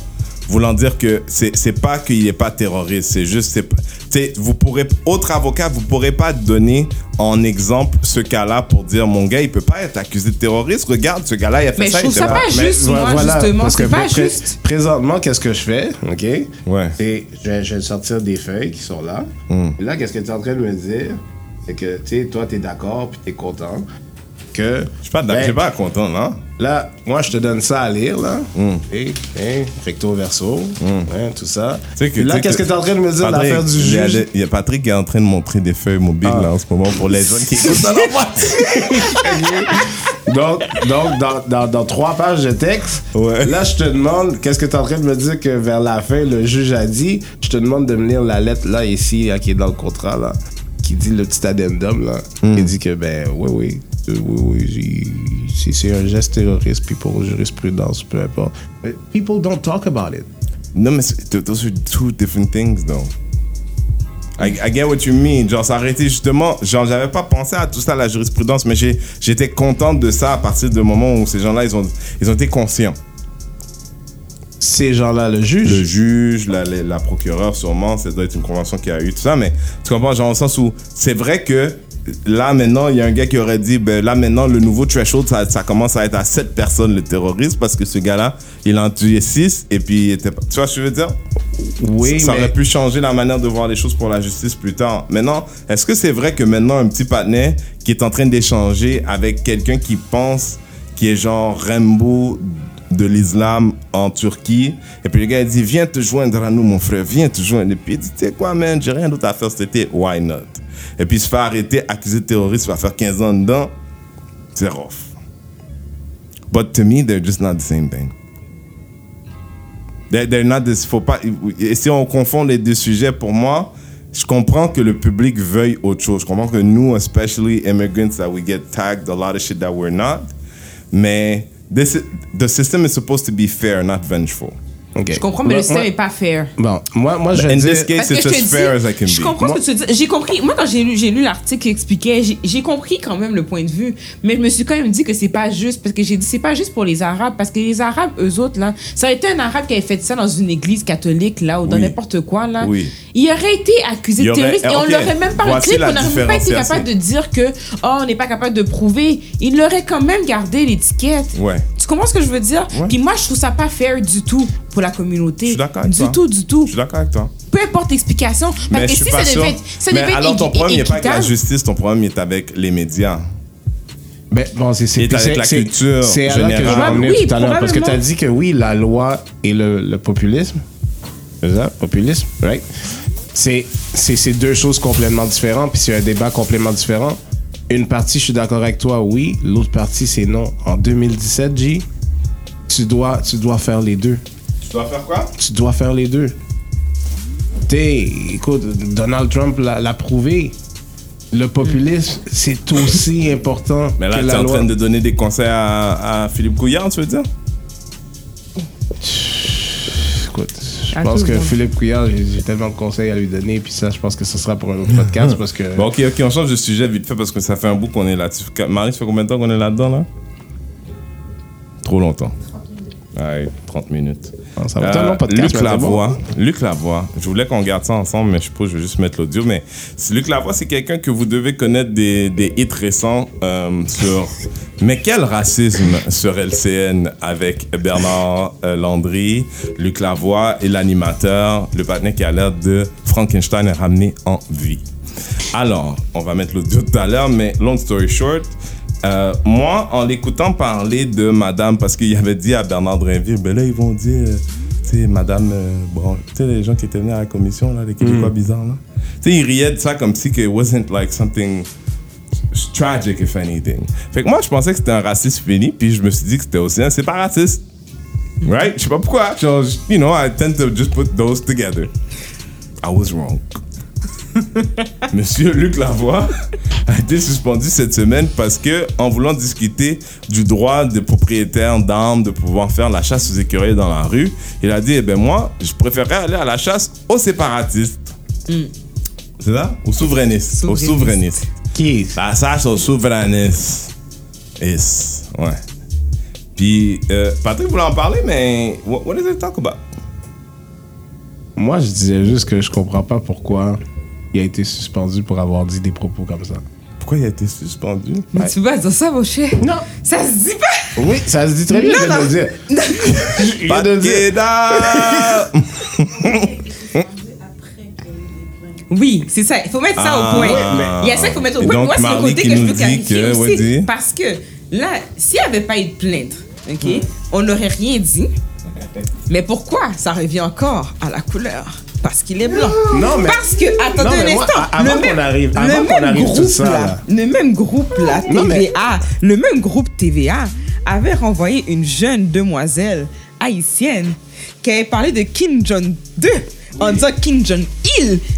voulant dire que c'est c'est pas qu'il n'est pas terroriste, c'est juste, c'est pas- tu sais, vous pourrez, autre avocat, vous pourrez pas donner en exemple ce cas-là pour dire mon gars, il peut pas être accusé de terroriste. Regarde, ce gars-là, il a fait Mais je ça. il trouve était ça pas Mais juste, moi, justement. parce C'est pas pré- juste. Présentement, qu'est-ce que je fais? OK? Ouais. Et je vais, je vais sortir des feuilles qui sont là. Hmm. Et là, qu'est-ce que tu es en train de me dire? C'est que, tu sais, toi, tu es d'accord puis tu es content que. Je suis pas, Ben, suis pas content, là. Là, moi, je te donne ça à lire, là. Hmm. Et, et recto verso, hein, tout ça. Que- là, qu'est-ce que tu es en train de me dire de l'affaire du juge? Il y a Patrick qui est en train de montrer des feuilles mobiles Ah. là, en ce moment pour les jeunes qui écoutent voiture. Donc, donc dans, dans, dans trois pages de texte, Ouais. là, je te demande, qu'est-ce que tu es en train de me dire que vers la fin, le juge a dit? Je te demande de me lire la lettre là, ici, là, qui est dans le contrat, là, qui dit le petit addendum, là. Hmm. Il dit que, ben, oui, oui, oui, oui, j'ai- c'est- un geste terroriste, puis pour jurisprudence, peu importe. Mais people don't talk about it. non, mais c'est- those are two different things, though. I, I get what you mean. Genre, été justement. Genre, j'avais pas pensé à tout ça, la jurisprudence, mais j'étais content de ça à partir du moment où ces gens-là, ils ont, ils ont été conscients. Ces gens-là, le juge. Le juge, la, la, la procureure, sûrement, ça doit être une convention qui a eu, tout ça, mais tu comprends, genre, au sens où c'est vrai que là, maintenant, il y a un gars qui aurait dit, ben là, maintenant, le nouveau threshold, ça, ça commence à être à 7 personnes, le terroriste, parce que ce gars-là, il en tué 6, et puis il était pas. Tu vois ce que je veux dire? oui, ça mais- aurait pu changer la manière de voir les choses pour la justice plus tard. Maintenant, est-ce que c'est vrai que maintenant un petit patinet qui est en train d'échanger avec quelqu'un qui pense qui est genre Rambo de l'islam en Turquie et puis le gars il dit viens te joindre à nous mon frère viens te joindre et puis il dit tu sais quoi man j'ai rien d'autre à faire cet été why not? Et puis se fait arrêter accusé de terrorisme va faire 15 ans dedans c'est rough but to me they're just not the same thing They're, not faut pas, et si on confond les deux sujets, pour moi, je comprends que le public veuille autre chose. Je comprends que nous, especially immigrants, that we get tagged a lot of shit that we're not. Mais this, is- the system is supposed to be fair, not vengeful. Je comprends, mais le système n'est pas fair. Bon, moi, moi, je In dis- this case, it's je as fair dis, as I can je be. comprends ce que tu dis. J'ai compris. Moi, quand j'ai lu, j'ai lu l'article qui expliquait, j'ai- compris quand même le point de vue. Mais je me suis quand même dit que c'est pas juste. Parce que j'ai dit, c'est pas juste pour les Arabes. Parce que les Arabes, eux autres, là, ça aurait été un Arabe qui avait fait ça dans une église catholique, là, ou dans Oui. n'importe quoi, là. Oui. Il aurait été accusé y de aurait- terroriste et on ok, l'aurait même pas la on n'aurait même pas été capable de dire que, oh, on n'est pas capable de prouver. Il aurait quand même gardé l'étiquette. Ouais. Tu comprends ce que je veux dire? Ouais. Puis moi, je trouve ça pas fair du tout pour la communauté. Je suis d'accord avec Du toi. tout, du tout Je suis d'accord avec toi. peu importe l'explication. Parce Mais que je si suis ça pas sûr. devait être, ça Mais devait être alors, ton problème, il n'est pas avec la justice, ton problème, il est avec les médias. Ben, bon, c'est, c'est, avec la culture C'est à là que je vais Oui, tout à l'heure. Parce que tu as dit que oui, la loi et le, le populisme. C'est ça? Populisme, right? C'est deux choses complètement différentes, puis c'est un débat complètement différent. Une partie, je suis d'accord avec toi, oui. L'autre partie, c'est non. En 2017, G, tu dois, tu dois faire les deux. Tu dois faire quoi? Tu dois faire les deux. T'es, écoute, Donald Trump l'a, prouvé. Le populisme, c'est aussi important Mais là, tu es la en loi. train de donner des conseils à, à Philippe Couillard, tu veux dire? Écoute, Je À pense que. Philippe Couillard, j'ai tellement de conseils à lui donner, puis ça, je pense que ce sera pour un autre podcast parce que. Bon, ok, ok, on change de sujet vite fait parce que ça fait un bout qu'on est là-dessus. Marie, ça fait combien de temps qu'on est là-dedans, là? Trop longtemps. Ouais, 30 minutes. Ah, ça va un long podcast, Luc Lavoie. Luc Lavoie. Je voulais qu'on garde ça ensemble, mais je suppose que je vais juste mettre l'audio. Mais Luc Lavoie, c'est quelqu'un que vous devez connaître des, des hits récents euh, sur. Mais quel racisme sur LCN avec Bernard euh, Landry, Luc Lavoie et l'animateur, le partenaire qui a l'air de Frankenstein ramené en vie. Alors, on va mettre l'audio tout à l'heure, mais long story short, euh, moi, en l'écoutant parler de madame, parce qu'il avait dit à Bernard Drinville, ben là, ils vont dire, euh, tu sais, madame euh, tu sais, les gens qui étaient venus à la commission, là, les Québécois bizarres, là. Tu sais, ils riaient de ça comme si que it wasn't like something tragic, if anything. Fait que moi, je pensais que c'était un raciste fini, puis je me suis dit que c'était aussi un séparatiste. Right? Je sais pas pourquoi. Genre, you know, I tend to just put those together. I was wrong. Monsieur Luc Lavoie a été suspendu cette semaine parce que, en voulant discuter du droit des propriétaires d'armes de pouvoir faire la chasse aux écureuils dans la rue, il a dit, eh ben moi, je préférerais aller à la chasse aux séparatistes. C'est ça? Aux souverainistes. Aux Souverainistes. Qui La chasse aux souverainistes. Yes. Ouais. Puis, euh, Patrick voulait en parler, mais what, what does it talk about? Moi, je disais juste que je comprends pas pourquoi il a été suspendu pour avoir dit des propos comme ça. Pourquoi il a été suspendu? Mais tu peux pas dire ça, mon cher. Non. Ça se dit pas. Oui, ça se dit très bien, je viens de le dire. Je de! Oui, c'est ça. Il faut mettre ça Ah. au point. Ouais, mais- Il y a ça qu'il faut mettre au point. donc, Moi, c'est le côté que je clarifier que- aussi. Parce que là, s'il n'y avait pas eu de plainte, OK, Hmm. on n'aurait rien dit. Mais pourquoi ça revient encore à la couleur? Parce qu'il est blanc. Non, mais- Parce que, attendez Non, mais un moi, instant. avant le même, arrive- le avant qu'on même arrive tout groupe ça, là, le même groupe là, TVA, Non, mais- le même groupe TVA avait renvoyé une jeune demoiselle haïtienne qui avait parlé de Kim Jong-2 en disant Kim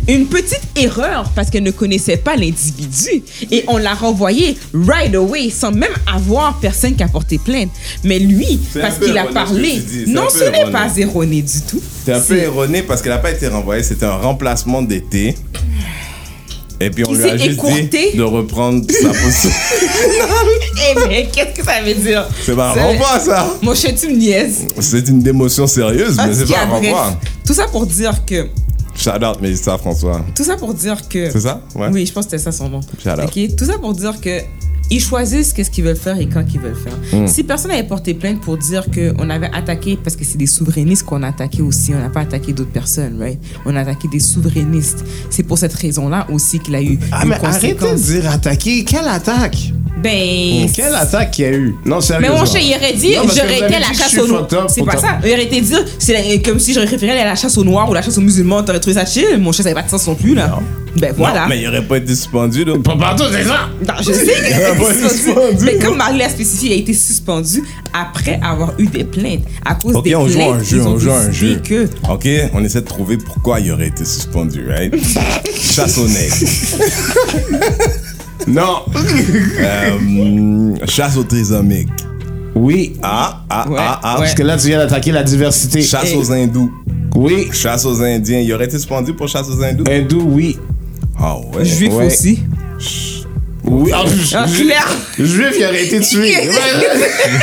Une petite erreur parce qu'elle ne connaissait pas l'individu. Et on l'a renvoyé right away sans même avoir personne qui a porté plainte. Mais lui, parce qu'il a parlé, non, ce n'est pas erroné du tout. C'est un peu erroné parce qu'elle n'a pas été renvoyée, c'était un remplacement d'été. Et puis on lui a juste écourté. dit de reprendre sa position. Eh mais qu'est-ce que ça veut dire? C'est pas un renvoi, ça. Mon cher, tu me niaises. C'est une démotion sérieuse, mais c'est pas un renvoi. Tout ça pour dire que Shout out Mélissa François. Tout ça pour dire que. C'est ça? Ouais. Oui, je pense que c'était ça son nom. Shout out. Tout ça pour dire que. Ils choisissent qu'est-ce qu'ils veulent faire et quand ils veulent faire. Hmm. Si personne n'avait porté plainte pour dire qu'on avait attaqué, parce que c'est des souverainistes qu'on a attaqué aussi, on n'a pas attaqué d'autres personnes, right? On a attaqué des souverainistes. C'est pour cette raison-là aussi qu'il a eu Ah, une mais arrêtez de dire attaquer. Quelle attaque? Ben. Quelle attaque qu'il y a eu? Non, Mais sérieusement. mon cher, il aurait dit, j'aurais été à la dit chasse aux noirs. C'est pas ça. Il aurait été dire, c'est comme si j'aurais préféré aller à la chasse aux noirs ou la chasse aux musulmans. T'aurais trouvé ça chill. Mon cher, ça n'avait pas de sens non plus, là. Ben voilà. Non, mais il aurait pas été suspendu, là. Pas partout, c'est ça! Non, je sais qu'il a Il a été pas été suspendu. Mais comme Marie l'a spécifié, il a été suspendu après avoir eu des plaintes. À cause Ok, des on plaintes, joue un jeu, ils ont on joue un jeu. que Ok, on essaie de trouver pourquoi il aurait été suspendu, right? Chasse au nègre. Non! Euh, chasse au trisomique. Oui. Ah, ah, Ouais, ah, ah. ouais. Parce que là, tu viens d'attaquer la diversité. Chasse Et- aux hindous. Oui. Chasse aux indiens. Il aurait été suspendu pour chasse aux hindous? Hindou, oui. Ah ouais. juif Ouais. aussi. Oui. Ah, Ah, ju- clair. Juif, il aurait été tué.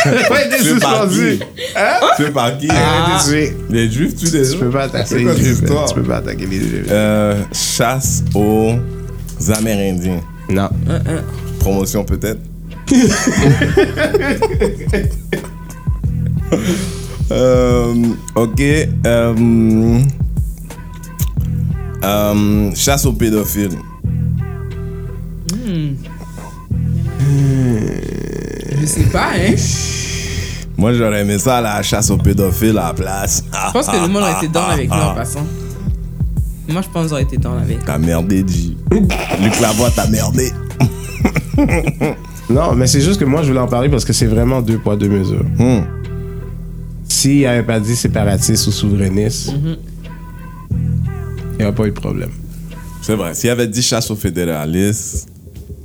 Il aurait été suspendu. qui? Tu par qui? Il aurait été tué. Les juifs, tu les Tu peux pas attaquer les juifs. Tu peux pas attaquer les juifs. Euh, chasse aux Amérindiens. Non. Promotion peut-être? Euh, ok. euh, euh, chasse aux pédophiles. Je sais pas, hein. Moi, j'aurais aimé ça, la chasse aux pédophiles à la place. Je pense que le monde aurait été dans avec nous en passant. Moi, je pense qu'ils auraient été dans avec. T'as merdé, G. Luc Lavoie, t'as merdé. Non, mais c'est juste que moi, je voulais en parler parce que c'est vraiment deux poids, deux mesures. Hmm. S'il avait pas dit séparatiste ou souverainiste, il n'y aurait pas eu de problème. C'est vrai. S'il avait dit chasse aux fédéralistes,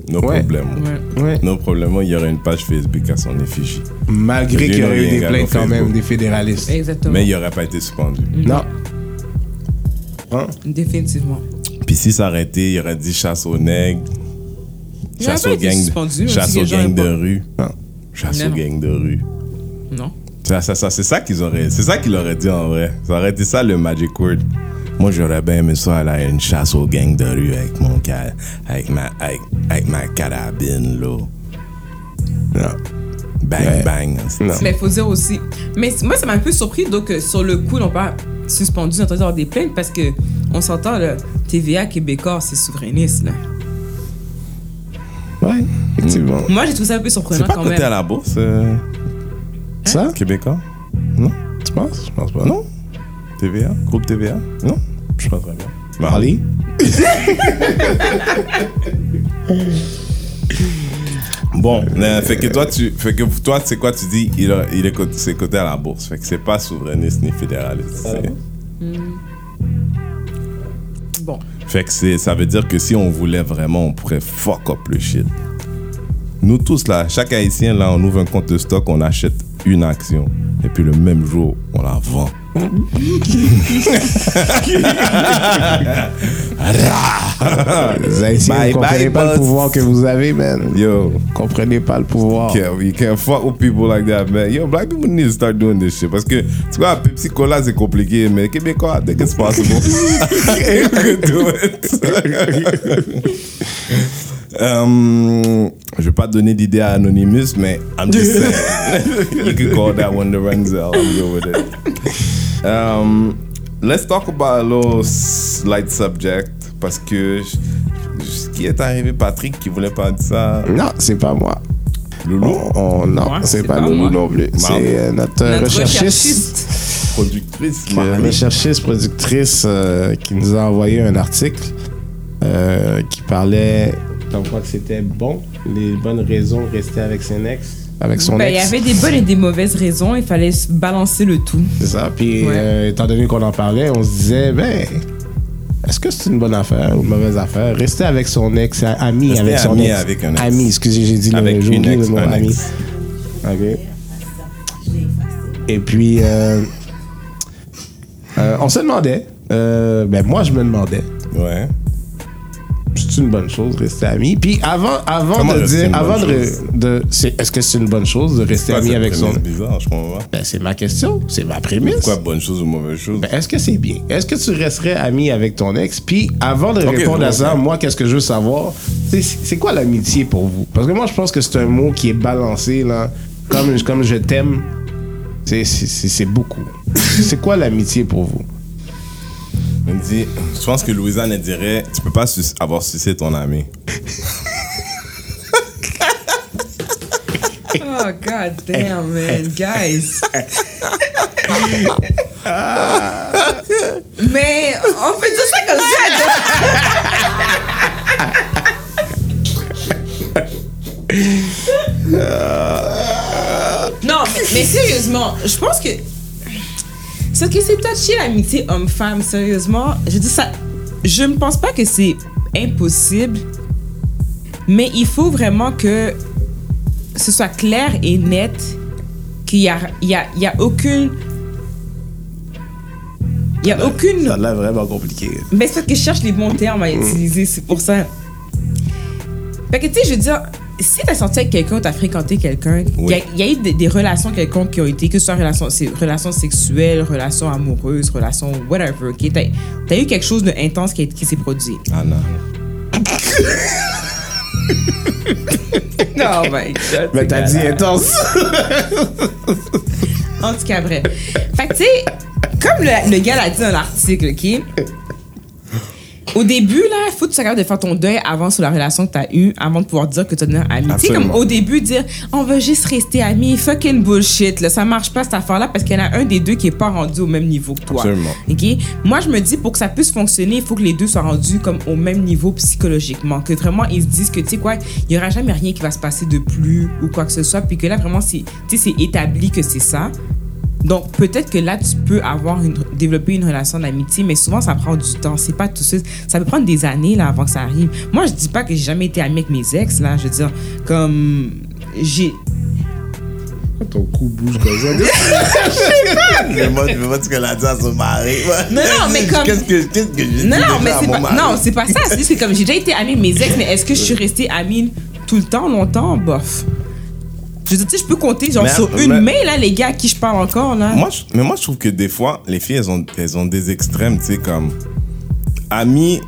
no Ouais. problème. Ouais. Ouais. No problème, il y aurait une page Facebook à son effigie. Malgré qu'il y aurait eu des plaintes quand même des fédéralistes. Exactement. Mais il n'aurait pas été suspendu. Non. Comprends? Définitivement. Puis si ça aurait été, il aurait dit chasse aux nègres, chasse aux gangs, chasse aux gangs de pas. rue. Non. Chasse Non, aux non. gangs de rue. Non. Ça, ça, ça, c'est ça qu'ils auraient, c'est ça qu'il aurait dit en vrai. Ça aurait été ça le magic word. Moi, j'aurais bien aimé ça aller à une chasse aux gangs de rue avec mon avec ma, avec, avec ma carabine, là. Non. Bang, Ouais. bang. Non. Mais il faut dire aussi. Mais moi, ça m'a un peu surpris, donc, que sur le coup, ils n'ont pas suspendu notre avoir des plaintes parce que on s'entend, le TVA québécois, c'est souverainiste, là. Ouais, effectivement. Moi, j'ai trouvé ça un peu C'est surprenant pas quand côté même. à la bourse, euh, Ça? québécois? Tu penses? Je pense pas. Non? TVA? Groupe TVA? Non? Je pense vraiment. Marley? Bon, euh, fait que toi, tu, fait que toi, c'est quoi tu dis? Il, a- il est c'est côté à la bourse. Fait que c'est pas souverainiste ni fédéraliste. c'est- Bon. Fait que c'est, ça veut dire que si on voulait vraiment, on pourrait fuck up le shit. Nous tous là, chaque haïtien là, on ouvre un compte de stock, on achète une action. Et puis le même jour, on la vend. Les Haïtiens, Bye, vous comprenez bye, pas boss. le pouvoir que vous avez, man. Yo, Vous comprenez pas le pouvoir. Yeah, you can't fuck with people like that, man. Yo, black people need to start doing this shit. Parce que, tu vois, Pepsi Cola, c'est compliqué, mais Québécois, I think it's possible. you can do it. Um, je vais pas donner d'idée à Anonymous, mais I'm just saying. you can call that one the Renzel. I'm good with it. Um, let's talk about a little light subject. Parce que, ce qui est arrivé, Patrick, qui voulait pas dire ça. Non, c'est pas moi. Loulou, On- on- non, Ouais, c'est pas pas Loulou non plus. C'est euh, notre, Notre recherchiste. productrice, Marie. recherchiste, productrice euh, qui nous a envoyé un article euh, qui parlait comme quoi que c'était bon, les bonnes raisons de rester avec son ex. Avec son Ben, il y ex. avait des bonnes et des mauvaises raisons. Il fallait se balancer le tout. C'est ça. Puis, Ouais. euh, étant donné qu'on en parlait, on se disait, ben, est-ce que c'est une bonne affaire ou une mauvaise affaire? Rester avec son ex, ami Rester avec son ami ex. avec un ex. Ami, excusez, j'ai dit Avec le, une oublié ex, le mot un ami. ex. OK. Et puis, euh, euh, on se demandait, euh, ben moi je me demandais, Ouais. C'est une bonne chose rester ami. Puis avant, avant Comment de dire, avant de, de c'est- est-ce que c'est une bonne chose de rester Pourquoi ami avec son, prémisse bizarre, je comprends ben c'est ma question, c'est ma prémisse. Pourquoi bonne chose ou mauvaise chose? Ben, est-ce que c'est bien? Est-ce que tu resterais ami avec ton ex? Puis avant de répondre à ça, moi, qu'est-ce que je veux savoir? C'est, c'est quoi l'amitié pour vous? Parce que moi, je pense que c'est un mot qui est balancé, là. Comme, comme je t'aime, c'est, c'est, c'est- c'est beaucoup. c'est quoi l'amitié pour vous? Elle me dit, je pense que Louisanne elle dirait, tu peux pas avoir sucé ton ami. Oh, god damn, man. Guys. Mais on peut dire ça comme ça. non, mais sérieusement, je pense que. C'est que c'est touché l'amitié homme-femme, sérieusement? Je dis ça. Je ne pense pas que c'est impossible, mais il faut vraiment que ce soit clair et net qu'il y a, y a, y a aucune. Il y a aucune. Ça a l'air vraiment compliqué. Mais c'est parce que je cherche les bons termes à utiliser, c'est pour ça. Fait que, tu sais, je veux dire, si t'as sorti avec quelqu'un, t'as fréquenté quelqu'un, il Oui. y a- il y, a eu des, des relations quelconques qui ont été, que ce soit relations, c'est- relations sexuelles, relations amoureuses, relations whatever, ok? T'as as eu quelque chose d'intense qui, qui s'est produit? Ah non. Non, my God. Mais t'as dit intense. En tout cas, bref. Fait que, tu sais, comme le, le gars l'a dit dans l'article, OK? Au début, là, il faut que tu sois capable de faire ton deuil avant sur la relation que tu as eue, avant de pouvoir dire que tu es devenu ami. Tu sais, comme au début, dire on va juste rester amis, fucking bullshit, là, ça marche pas cette affaire-là parce qu'il y en a un des deux qui est pas rendu au même niveau que toi. Absolument. OK? Moi, je me dis, pour que ça puisse fonctionner, il faut que les deux soient rendus comme au même niveau psychologiquement. Que vraiment, ils se disent que, tu sais quoi, il y aura jamais rien qui va se passer de plus ou quoi que ce soit. Puis que là, vraiment, c'est tu sais, c'est établi que c'est ça. Donc, peut-être que là, tu peux avoir une, développer une relation d'amitié, mais souvent, ça prend du temps. C'est pas tout de suite. Ça peut prendre des années, là, avant que ça arrive. Moi, je dis pas que j'ai jamais été amie avec mes ex, là. Je veux dire, comme. J'ai. Ton cou bouge comme ça. Mais moi, je vois ce qu'elle a dit à son mari. Non, non, mais comme- Qu'est-ce que, qu'est-ce que j'ai dit Non, non, déjà mais à c'est mon pas, mari? non, c'est pas ça. C'est juste que comme j'ai déjà été amie de mes ex, mais est-ce que je suis restée amie tout le temps, longtemps? Bof. Je veux dire, tu sais, je peux compter genre Mais- sur une mais- main, là, les gars à qui je parle encore, là. Moi, je- mais moi, je trouve que des fois, les filles, elles ont, elles ont des extrêmes, tu sais, comme amis.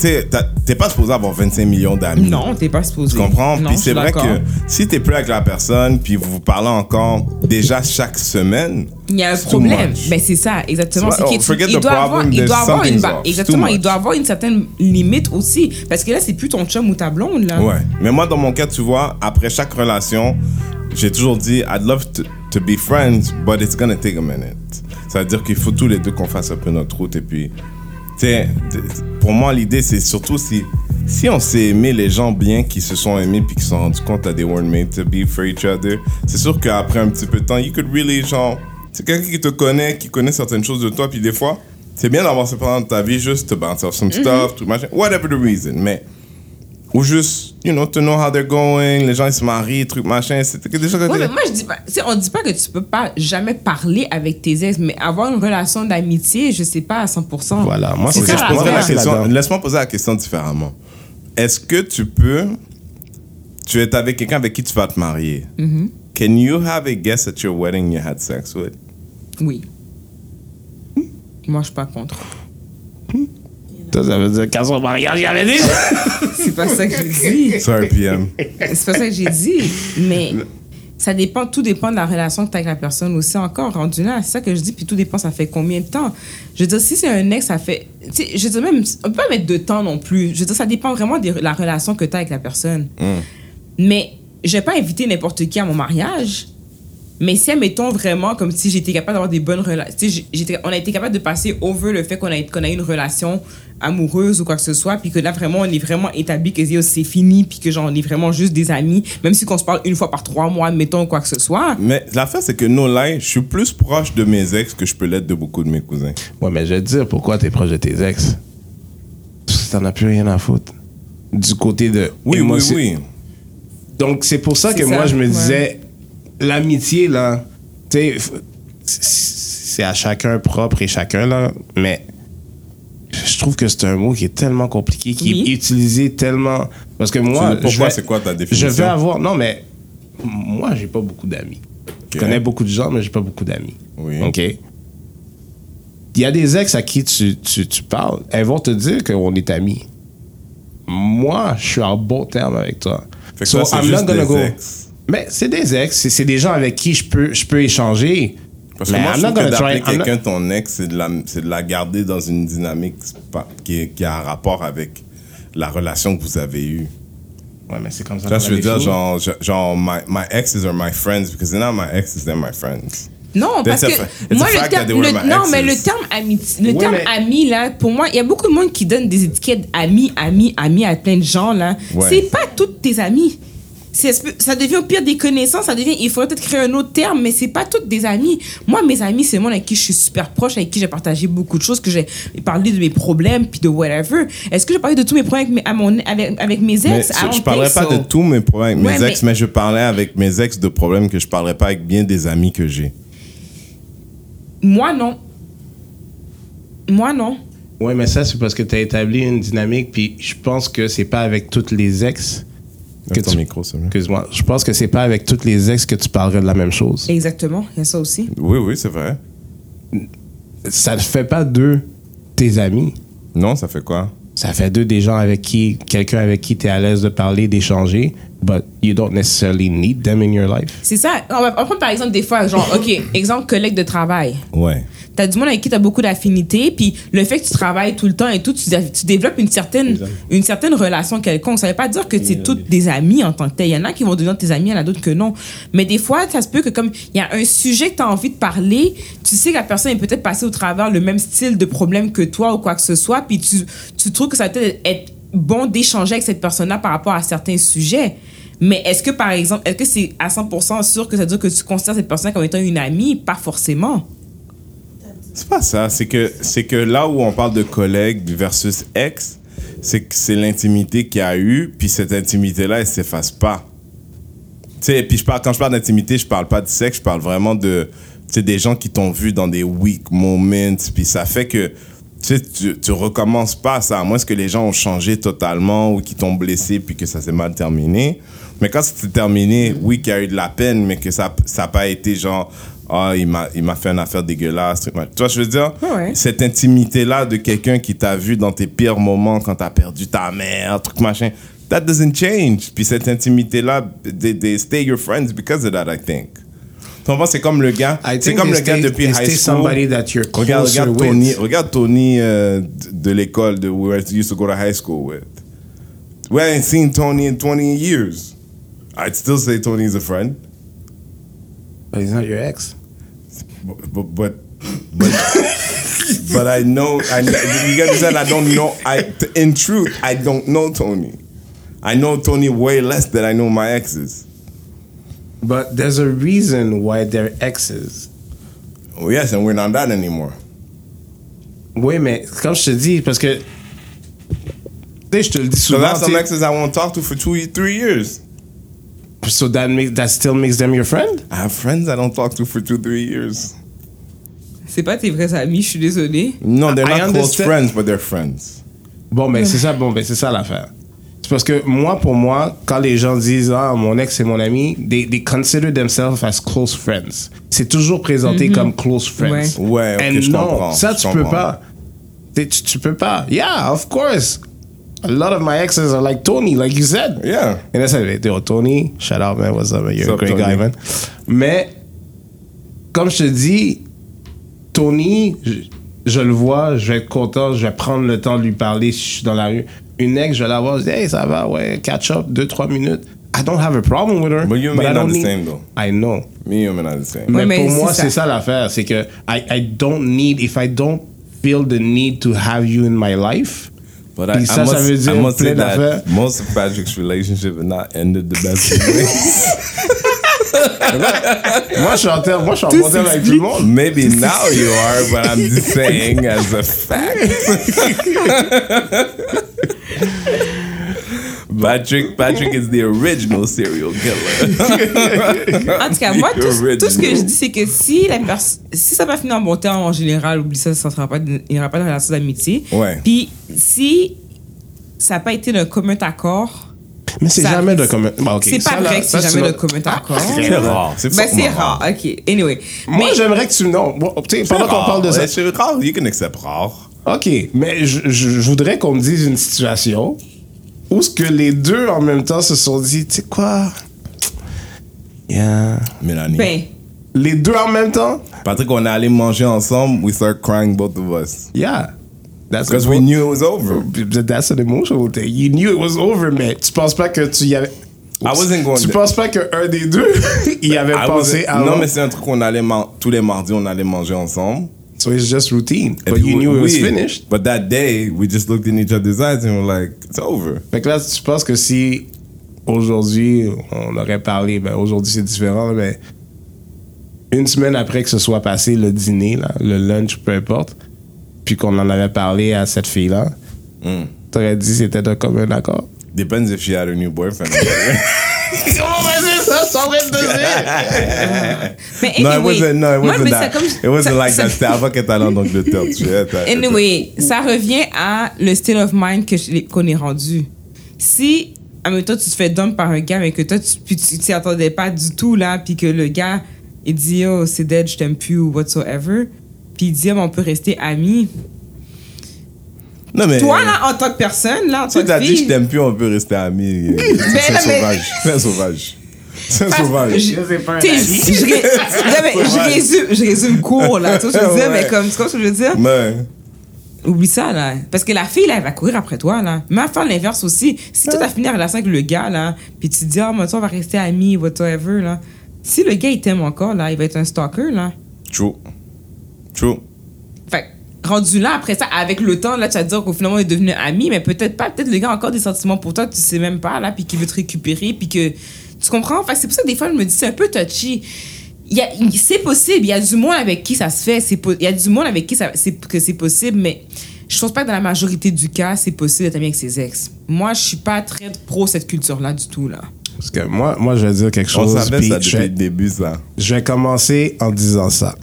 T'es pas supposé avoir 25 millions d'amis. non, t'es pas supposé. Tu comprends? Non, puis c'est vrai que si t'es plus avec la personne, puis vous vous parlez encore déjà chaque semaine. Il y a un problème. Ben, c'est ça, exactement. C'est oh, il doit avoir, il doit avoir une, exactement, il doit avoir une certaine limite aussi. Parce que là, c'est plus ton chum ou ta blonde, là. Ouais. Mais moi, dans mon cas, tu vois, après chaque relation, j'ai toujours dit, I'd love to, to be friends, but it's gonna take a minute. Ça veut dire qu'il faut tous les deux qu'on fasse un peu notre route. Et puis, pour moi, l'idée, c'est surtout si, si on s'est aimé les gens bien, qui se sont aimés, puis qui se sont rendus compte that they weren't made to be for each other, c'est sûr qu'après un petit peu de temps, you could really, genre, c'est quelqu'un qui te connaît, qui connaît certaines choses de toi, puis des fois, c'est bien d'avoir ce pendant de ta vie juste to bounce off some stuff, tout machin, whatever the reason. Mais, ou juste, you know, to know how they're going, les gens ils se marient, trucs machin, c'est des choses Ouais, mais moi, je dis pas, on dit pas que tu peux pas jamais parler avec tes ex, mais avoir une relation d'amitié, je sais pas à 100%. Voilà, moi, c'est ça ça, je poserais la question-. Laisse-moi poser la question différemment. Est-ce que tu peux, tu es avec quelqu'un avec qui tu vas te marier? Mm-hmm. Can you have a guest at your wedding you had sex with? Oui. Moi, je suis pas contre. Ça, ça veut dire qu'à son mariage, il avait dit. C'est pas ça que j'ai dit. Sorry, PM. C'est pas ça que j'ai dit. Mais ça dépend, tout dépend de la relation que tu as avec la personne aussi encore rendu là. C'est ça que je dis. Puis tout dépend, ça fait combien de temps. Je veux dire, si c'est un ex, ça fait. Tu sais, je veux dire, même. On peut pas mettre de temps non plus. Je veux dire, ça dépend vraiment de la relation que tu as avec la personne. Mais je vais pas inviter n'importe qui à mon mariage. Mais si, admettons vraiment, comme si j'étais capable d'avoir des bonnes relations, tu sais, j'étais- on a été capable de passer over le fait qu'on a, qu'on a eu une relation amoureuse ou quoi que ce soit, puis que là, vraiment, on est vraiment établi que c'est fini, puis que genre, on est vraiment juste des amis, même si qu'on se parle une fois par trois mois, admettons, ou quoi que ce soit. Mais l'affaire, c'est que no lie, je suis plus proche de mes ex que je peux l'être de beaucoup de mes cousins. Ouais, mais je vais te dire pourquoi t'es proche de tes ex? Parce que t'en as plus rien à foutre. Du côté de. Oui, oui, oui. Donc, c'est pour ça que ça, moi, je me ouais. disais, l'amitié, là, tu sais, c'est à chacun propre et chacun, là, mais je trouve que c'est un mot qui est tellement compliqué, qui Oui. est utilisé tellement. Parce que moi, Pourquoi je c'est quoi ta Je définition? vais avoir. Non, mais moi, j'ai pas beaucoup d'amis. Je connais beaucoup de gens, mais j'ai pas beaucoup d'amis. Oui. OK? Il y a des ex à qui tu, tu, tu parles, elles vont te dire qu'on est amis. Moi, je suis en bon terme avec toi. Fait que So, I'm not gonna go. ex. Mais c'est des ex, c'est- c'est des gens avec qui je peux, je peux échanger. Parce que moi, I'm je trouve que d'appeler not- quelqu'un ton ex, c'est de, la, c'est de la garder dans une dynamique qui, qui a un rapport avec la relation que vous avez eue. Ouais, mais c'est comme ça. Qu'on je veux dire, genre, genre my, my exes are my friends because they're not my exes, they're my friends. Non, parce que moi, a le terme, le- non, mais le terme ami, le Ouais, terme mais- ami là, pour moi, il y a beaucoup de monde qui donne des étiquettes amis, amis, amis à plein de gens là. Ouais. C'est pas toutes tes amis. Ça devient au pire des connaissances, ça devient, il faudrait peut-être créer un autre terme, mais c'est pas toutes des amis. Moi, mes amis, c'est moi avec qui je suis super proche, avec qui j'ai partagé beaucoup de choses, que j'ai parlé de mes problèmes, puis de whatever. Est-ce que j'ai parlé de tous mes problèmes avec mes, à mon- avec, avec mes Mais ex? I je, think pas so. de tous mes problèmes avec mes Ouais, ex, mais- mais... je parlais avec mes ex de problèmes que je parlerai pas avec bien des amis que j'ai. Moi, non. Moi, non. Ouais, mais ça, c'est parce que tu as établi une dynamique, puis je pense que c'est pas avec toutes les ex que ton tu. micro. Excuse-moi. Je pense que c'est pas avec toutes les ex que tu parlerais de la même chose. Exactement, il y a ça aussi. Oui, oui, c'est vrai. Ça ne fait pas deux tes amis? Non, ça fait quoi? Ça fait deux des gens avec qui, quelqu'un avec qui tu es à l'aise de parler, d'échanger, but you don't necessarily need them in your life? C'est ça. On va on prendre par exemple des fois, genre, OK, exemple, collègue de travail. Ouais. T'as du monde avec qui t'as beaucoup d'affinités, puis le fait que tu travailles tout le temps et tout, tu, tu développes une certaine, une certaine relation quelconque. Ça veut pas dire que c'est toutes des amis en tant que tel. Il y en a qui vont devenir tes amis, il y en a d'autres que non. Mais des fois, ça se peut que comme il y a un sujet que t'as envie de parler, tu sais que la personne est peut-être passée au travers le même style de problème que toi ou quoi que ce soit, puis tu, tu trouves que ça va peut-être être bon d'échanger avec cette personne-là par rapport à certains sujets. Mais est-ce que, par exemple, est-ce que c'est à 100% sûr que ça veut dire que tu considères cette personne comme étant une amie? Pas forcément. C'est pas ça. C'est que, c'est que là où on parle de collègue versus ex, c'est que c'est l'intimité qu'il y a eu, puis cette intimité-là, elle s'efface pas. Tu sais, puis je parle, quand je parle d'intimité, je parle pas de sexe, je parle vraiment de, c'est des gens qui t'ont vu dans des weak moments, puis ça fait que tu sais, tu, tu recommences pas ça, à moins que les gens ont changé totalement ou qu'ils t'ont blessé puis que ça s'est mal terminé. Mais quand c'est terminé, oui, qu'il y a eu de la peine, mais que ça n'a pas été genre, ah, il m'a il m'a fait une affaire dégueulasse. truc, Tu vois, je veux dire, Ouais. cette intimité-là de quelqu'un qui t'a vu dans tes pires moments quand t'as perdu ta mère, truc machin, that doesn't change. Puis cette intimité-là, they, they stay your friends because of that, I think. C'est comme le gars, c'est comme le gars depuis high school. regarde, regarde. Tony, regarde Tony euh, de, l'école de where I used to go to high school with. We ain't seen Tony in 20 years. I'd still say Tony's a friend. But he's not your ex. But but but but, but I know I you understand I don't know I in truth I don't know Tony. I know Tony way less than I know my exes. But there's a reason why they're exes. Oh yes, and we're not that anymore. Oui, mais comme je te dis, parce que. Tu sais, je te le dis So souvent. that's some tu sais, exes I won't talk to for two three years. So that, makes, that still makes them your friend? I have friends I don't talk to for two three years. C'est pas tes vrais amis, je suis désolée. No, they're I not close friends, but they're friends. Bon, ben c'est ça, bon, ben c'est ça l'affaire. C'est parce que moi, pour moi, quand les gens disent Ah, mon ex c'est mon ami, they, they consider themselves as close friends. C'est toujours présenté comme close friends. Ouais. Ouais, And je non, comprends, ça je tu peux comprends. pas. T'es- Tu, tu peux pas. Yeah, of course. A lot of my exes are like Tony, like you said. Yeah. And it. Yo, Tony, shout out, man. What's up, man? You're What's a up, great guy, man. Mais, comme je te dis, Tony, je, je le vois, je vais être content, je vais prendre le temps de lui parler si je suis dans la rue. Une ex, je vais la voir, je dis, hey, ça va, ouais, catch up, deux, trois minutes. I don't have a problem with her. But you and but me I not the need- same, though. I know. Me and are not the same. Mais, mais pour moi, c'est ça. ça l'affaire. C'est que I, I don't need, if I don't feel the need to have you in my life, But Puis ça, ça veut dire I must say plein d'affaires. that most of Patrick's relationship have not ended the best of ways. moi, je suis en terme, moi, je suis en bon terme avec tout le monde. Maybe now you are, but I'm just saying as a fact. Patrick, Patrick is the original serial killer. En tout cas, moi, tout, ce que je dis, c'est que si, la si ça va finir en bon terme, en général, oublie ça, ça ne sera pas, il n'y aura pas de relation d'amitié. Ouais. Puis, si ça n'a pas été d'un commun accord, Mais c'est jamais de commun. Ok, c'est pas vrai que c'est jamais de commun accord. C'est rare. C'est Ben, c'est rare. OK. Anyway. Moi, Mais- j'aimerais que tu. Non, bon, tu sais, pendant qu'on parle de ça. C'est rare. You can accept rare. Ok, mais je, je- je voudrais qu'on me dise une situation où ce que les deux en même temps se sont dit, tu sais quoi? Yeah. Mélanie. Ben, Les deux en même temps? Patrick, on est allé manger ensemble. We start crying, both of us. Yeah. That's Because a- we knew it was over. That's an emotional thing. You knew it was over, mais tu penses pas que tu y avais. I wasn't going Tu there. penses pas qu'un des deux y avait I pensé avant? Non, mais c'est un truc qu'on allait man- tous les mardis, on allait manger ensemble. So it's just routine. Et But you knew it was we- finished. But that day, we just looked in each other's eyes and we're like, it's over. Fait que là, tu penses que si aujourd'hui, on aurait parlé, ben aujourd'hui c'est différent, mais une semaine après que ce soit passé le dîner, là, le lunch, peu importe, puis qu'on en avait parlé à cette fille-là, Mm. t'aurais dit c'était de commun accord. Depends if she had a new boyfriend. C'est c'est mais no, it anyway, wasn't. No, it wasn't that. comme- it wasn't ça- like ça- that. C'était avant qu'elle allée en Angleterre. Tu sais, t'as- Anyway, ça revient à le state of mind que qu'on est rendu. Si, en même temps, tu te fais dump par un gars, mais que toi, tu t'y attendais pas du tout, là, puis que le gars, il dit, oh, c'est dead, je t'aime plus, ou whatsoever, puis il dit, oh, mais on peut rester amis. Non, mais. Toi, là, en tant que personne, là, en tant Si t'as que dit je fille, t'aime plus, on peut rester amis. C'est mais- sauvage. C'est sauvage. C'est sauvage. je- C'est pas ami. je, résume, je résume court, là, tu vois ce que je veux dire, Ouais. mais comme, tu vois ce que je veux dire? Mais. Oublie ça, là. Parce que la fille, là, elle va courir après toi, là. Mais à faire l'inverse aussi. Si toi, t'as fini la relation avec le gars, là, puis tu te dis, ah, moi, toi, on va rester amis, whatever, là. Si le gars, il t'aime encore, là, il va être un stalker, là. True. True. Fait que, rendu là, après ça, avec le temps, là, tu vas te dire qu'au final, on est devenu amis, mais peut-être pas. Peut-être le gars a encore des sentiments pour toi, tu sais même pas, là, puis qu'il veut te récupérer, puis que. Tu comprends? Fait c'est pour ça que des fois, je me dis, c'est un peu touchy. Il y a- il- C'est possible, il y a du monde avec qui ça se fait, c'est po- il y a du monde avec qui ça, c'est, que c'est possible, mais je pense pas que dans la majorité du cas, c'est possible d'être ami avec ses ex. Moi, je suis pas très pro cette culture-là du tout, là. Parce que moi, moi, je vais dire quelque On chose. savait puis ça je depuis vais- le début, ça. Je vais commencer en disant ça.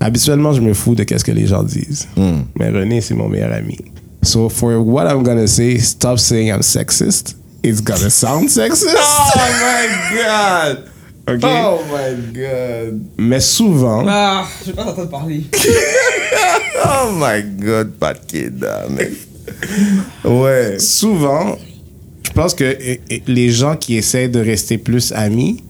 Habituellement, je me fous de qu'est-ce que les gens disent. Hmm. Mais René, c'est mon meilleur ami. So for what I'm gonna say, stop saying I'm sexist. It's gonna sound sexist. Oh my god! OK? Oh my god! Mais souvent, Ah, je vais pas t'entendre parler. Oh my god, pas de kidam. Ouais. souvent, je pense que les gens qui essaient de rester plus amis,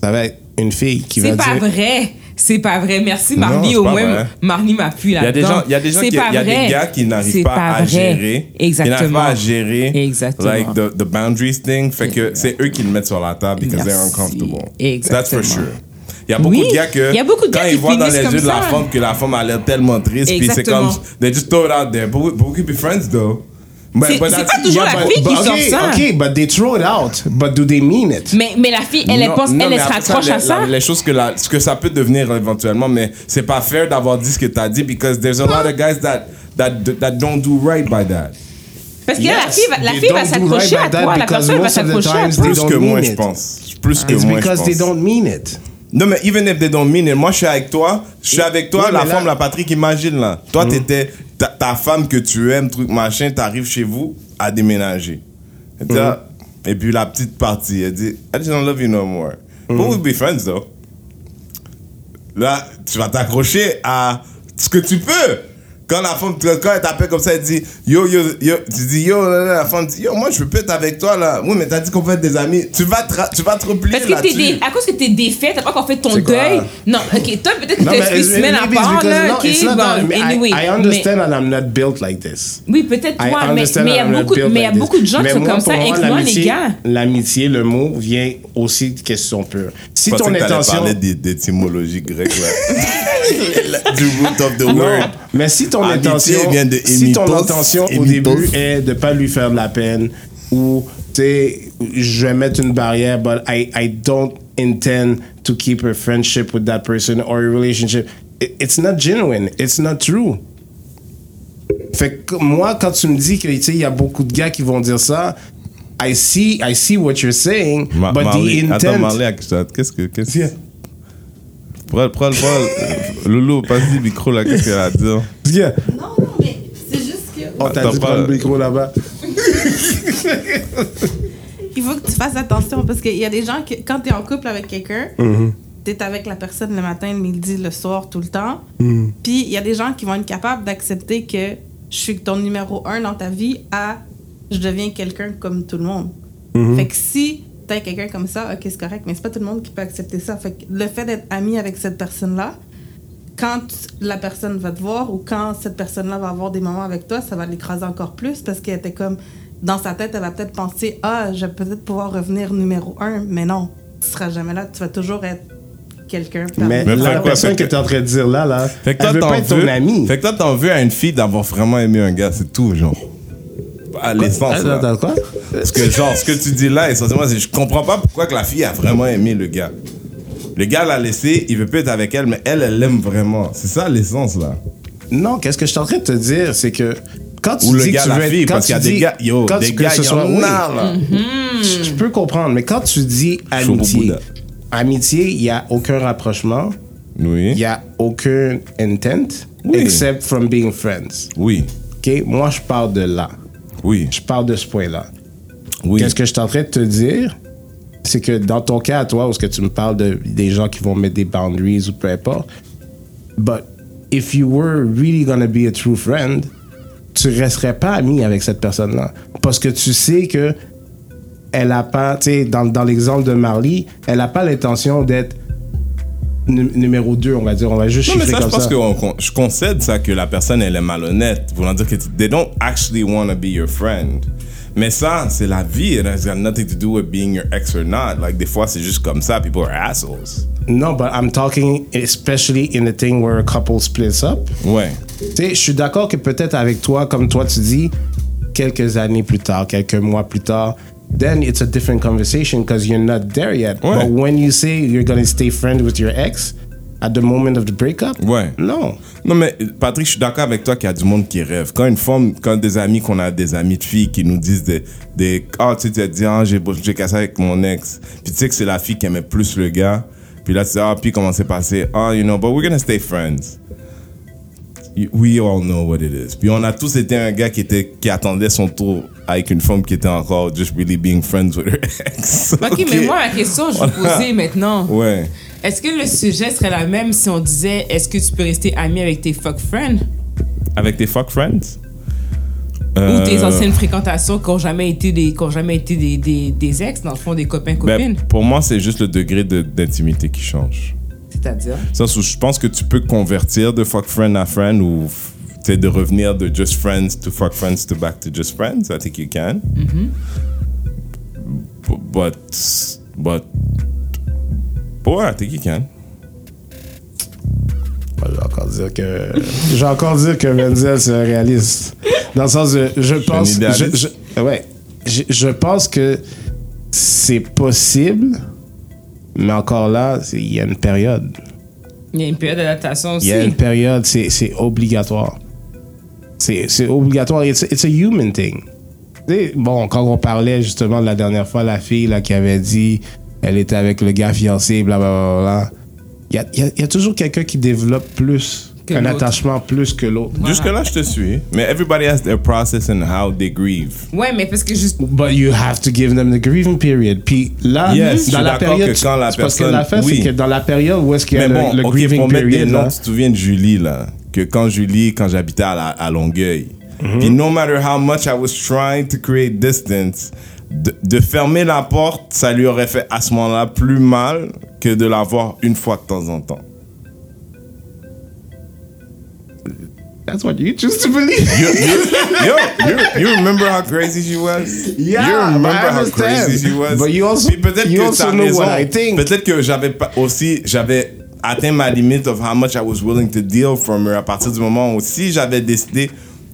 ça va être une fille qui va C'est pas dire... vrai. C'est pas vrai. Merci, Marnie. Au moins, vrai. Marnie m'appuie Il y a des gens, il y a des gens qui, pas il y a vrai. des gars qui n'arrivent pas, à gérer. Exactement. Ils n'arrivent pas à gérer. Exactement. Like the, the boundaries thing. Fait que c'est eux qui le mettent sur la table because they're Merci. uncomfortable. Exactement. That's for sure. Il y a beaucoup Oui. de gars que Il y a beaucoup de gars quand ils voient dans les yeux de la femme que la femme a l'air tellement triste, puis c'est comme they just throw it out there. But we, but we could be friends though. But- C'est- but c'est that's- pas toujours yeah, la but- fille qui But, sort okay, ça. okay, but they throw it out. But do they mean it? Mais, mais la fille, elle, Non, pense, non, elle, mais elle se après raccroche ça, à ça. la- les choses que la, ce que ça peut devenir éventuellement, mais c'est pas fair d'avoir dit ce que t'as dit because there's a lot of guys that that that don't do right by that. Parce que là, la fille va, la fille va s'accrocher right à toi. La because personne va s'accrocher à toi. they Plus don't que mean moi, it. je pense. Plus que It's moi, je because they pense. don't mean it. Non, mais even if they don't mean it, moi je suis avec toi, je suis avec toi, la femme, la Patrick, imagine là. Toi, t'étais ta, ta femme que tu aimes, truc machin, t'arrives chez vous à déménager. Et, et puis la petite partie, elle dit, I just don't love you no more. But we'll be friends though. Là, tu vas t'accrocher à ce que tu peux. Quand la femme, quand elle t'appelle comme ça, elle dit Yo, yo, yo, tu dis Yo, là, là, la femme dit Yo, moi je peux être avec toi là. Oui, mais t'as dit qu'on peut être des amis. Tu vas te, tu vas te replier Parce que t'es dé- à cause que t'es défait, t'as pas encore fait ton deuil. Non, ok, toi peut-être que but une semaine à part, là, ok, that. bon, I- anyway. I understand and I'm not built like this. Mais, oui, peut-être I toi, mais mais il y a beaucoup, built mais il y a like this. beaucoup de gens qui Mais sont comme ça, incluant les l'amitié- gars. L'amitié, le mot, vient aussi de question pure. Si ton intention. parler d'é- d'étymologie grecque, là. du root of the word. Mais si ton Amitié intention, vient de si ton émitos, intention au début est de pas lui faire de la peine ou tu sais, je vais mettre une barrière, but I I don't intend to keep a friendship with that person or a relationship. It- It's not genuine. It's not true. Fait que moi, quand tu me dis que tu sais, il y a beaucoup de gars qui vont dire ça, I see, I see what you're saying, Ma- but Marley- the Attends, intent. Marley, qu'est-ce que. Qu'est-ce Yeah. Prends, prends, prends. Loulou, passe le micro là, qu'est-ce qu'elle a à dire? Yeah. Non, non, mais c'est juste que. On t'a dit prendre le micro là-bas. Il faut que tu fasses attention parce qu'il y a des gens que, quand tu es en couple avec quelqu'un, tu es avec la personne le matin, le midi, le soir, tout le temps. Puis il y a des gens qui vont être capables d'accepter que je suis ton numéro un dans ta vie à je deviens quelqu'un comme tout le monde. Fait que si quelqu'un comme ça, ok, c'est correct, mais c'est pas tout le monde qui peut accepter ça. Fait que le fait d'être ami avec cette personne-là, quand la personne va te voir ou quand cette personne-là va avoir des moments avec toi, ça va l'écraser encore plus parce qu'elle était comme dans sa tête, elle va peut-être penser ah, je vais peut-être pouvoir revenir numéro un, mais non, tu seras jamais là, tu vas toujours être quelqu'un. Mais, la personne fait que que- tu es en train de dire là, là, Fait que elle toi, veut t'en pas être ton veux. ami. Fait que toi, t'en veux à une fille d'avoir vraiment aimé un gars, c'est tout, genre. À l'essence, Attends, là. attends, quoi? Parce que, genre, ce que tu dis là, essentiellement, c'est je comprends pas pourquoi que la fille a vraiment aimé le gars. Le gars l'a laissé, il veut plus être avec elle, mais elle, elle l'aime vraiment. C'est ça l'essence, là. Non, qu'est-ce que je suis en train de te dire, c'est que quand tu Ou le dis gars, que tu la veux être- fille, quand parce tu qu'il y a des dis- gars, yo, quand des gars, ce soit- oui, a, là. je, je peux comprendre, mais quand tu dis amitié, amitié, il y a aucun rapprochement, Oui. il y a aucun intent, Oui. except from being friends. Oui. Ok, moi je parle de là, Oui. je parle de ce point-là. Oui. Qu'est-ce que je suis en train de te dire, c'est que dans ton cas à toi, où ce que tu me parles de des gens qui vont mettre des boundaries ou peu importe, but if you were really gonna be a true friend, tu resterais pas ami avec cette personne-là, parce que tu sais que elle a pas, tu sais, dans, dans l'exemple de Marley, elle a pas l'intention d'être numéro 2, on va dire, on va juste Non, mais ça, je pense ça. que on- je concède ça que la personne, elle est malhonnête. Voulant dire que they don't actually want to be your friend. Mais ça, c'est la vie. It has got nothing to do with being your ex or not. Like, des fois, c'est juste comme ça. People are assholes. Non, but I'm talking especially in the thing where a couple splits up. Ouais. Tu sais, je suis d'accord que peut-être avec toi, comme toi tu dis, quelques années plus tard, quelques mois plus tard, then it's a different conversation because you're not there yet. Ouais. But when you say you're going to stay friends with your ex, At the moment of the breakup? Ouais. Non. Non, mais Patrick, je suis d'accord avec toi qu'il y a du monde qui rêve. Quand une femme, quand des amis, qu'on a des amis de filles qui nous disent des, des ah, tu as dit, ah, j'ai, j'ai cassé avec mon ex. Puis tu sais que c'est la fille qui aimait plus le gars. Puis là, tu sais, ah, puis comment c'est passé? Ah, you know, but we're gonna stay friends. We all know what it is. Puis on a tous été un gars qui était, qui attendait son tour avec une femme qui était encore just really being friends with her ex. Ok, mais moi, la question, je vais poser maintenant. Ouais. Est-ce que le sujet serait la même si on disait est-ce que tu peux rester ami avec tes fuck friends? Avec tes fuck friends? ou tes Euh, anciennes fréquentations qui n'ont jamais été, des, qui ont jamais été des, des, des ex, dans le fond, des copains-copines Ben, pour moi, c'est juste le degré de- d'intimité qui change. C'est-à-dire c'est- je pense que tu peux convertir de fuck friend à friend ou de revenir de just friends to fuck friends to back to just friends. I think you can. B- But, but, ouais, I think you can. Je vais encore dire que. Je vais encore dire que Menzel, c'est un réaliste. Dans le sens de. Je pense. Je, je- ouais. Je, je pense que c'est possible, mais encore là, il y a une période. Il y a une période d'adaptation Il aussi. y a une période, c'est obligatoire. C'est obligatoire. It's, it's a human thing. Bon, quand on parlait justement de la dernière fois, la fille là, qui avait dit elle était avec le gars fiancé, blablabla. Il y a, il y a- il y a toujours quelqu'un qui développe plus, Que un attachement plus que l'autre. Jusque-là, je te suis. Mais everybody has their process and how they grieve. Ouais, mais parce que juste. But you have to give them the grieving period. Puis là, Yes, dans la période, que quand la c'est parce que personne- l'affaire, oui. c'est que dans la période où est-ce qu'il y a Mais le, bon, le ok, grieving pour des period, noms, là, tu te souviens de Julie, là, que quand Julie, quand j'habitais à, la- à Longueuil, Mhm. puis no matter how much I was trying to create distance, de, de fermer la porte, ça lui aurait fait à ce moment-là plus mal que de la voir une fois de temps en temps. That's what you choose to believe. You, you, yo, you, you remember how crazy she was? Yeah, you remember but I how understand. crazy she was? But you also- Puis peut-être you que also know raison. what I think. Peut-être que j'avais pas aussi, j'avais atteint ma limite of how much I was willing to deal from her à partir du moment où si j'avais décidé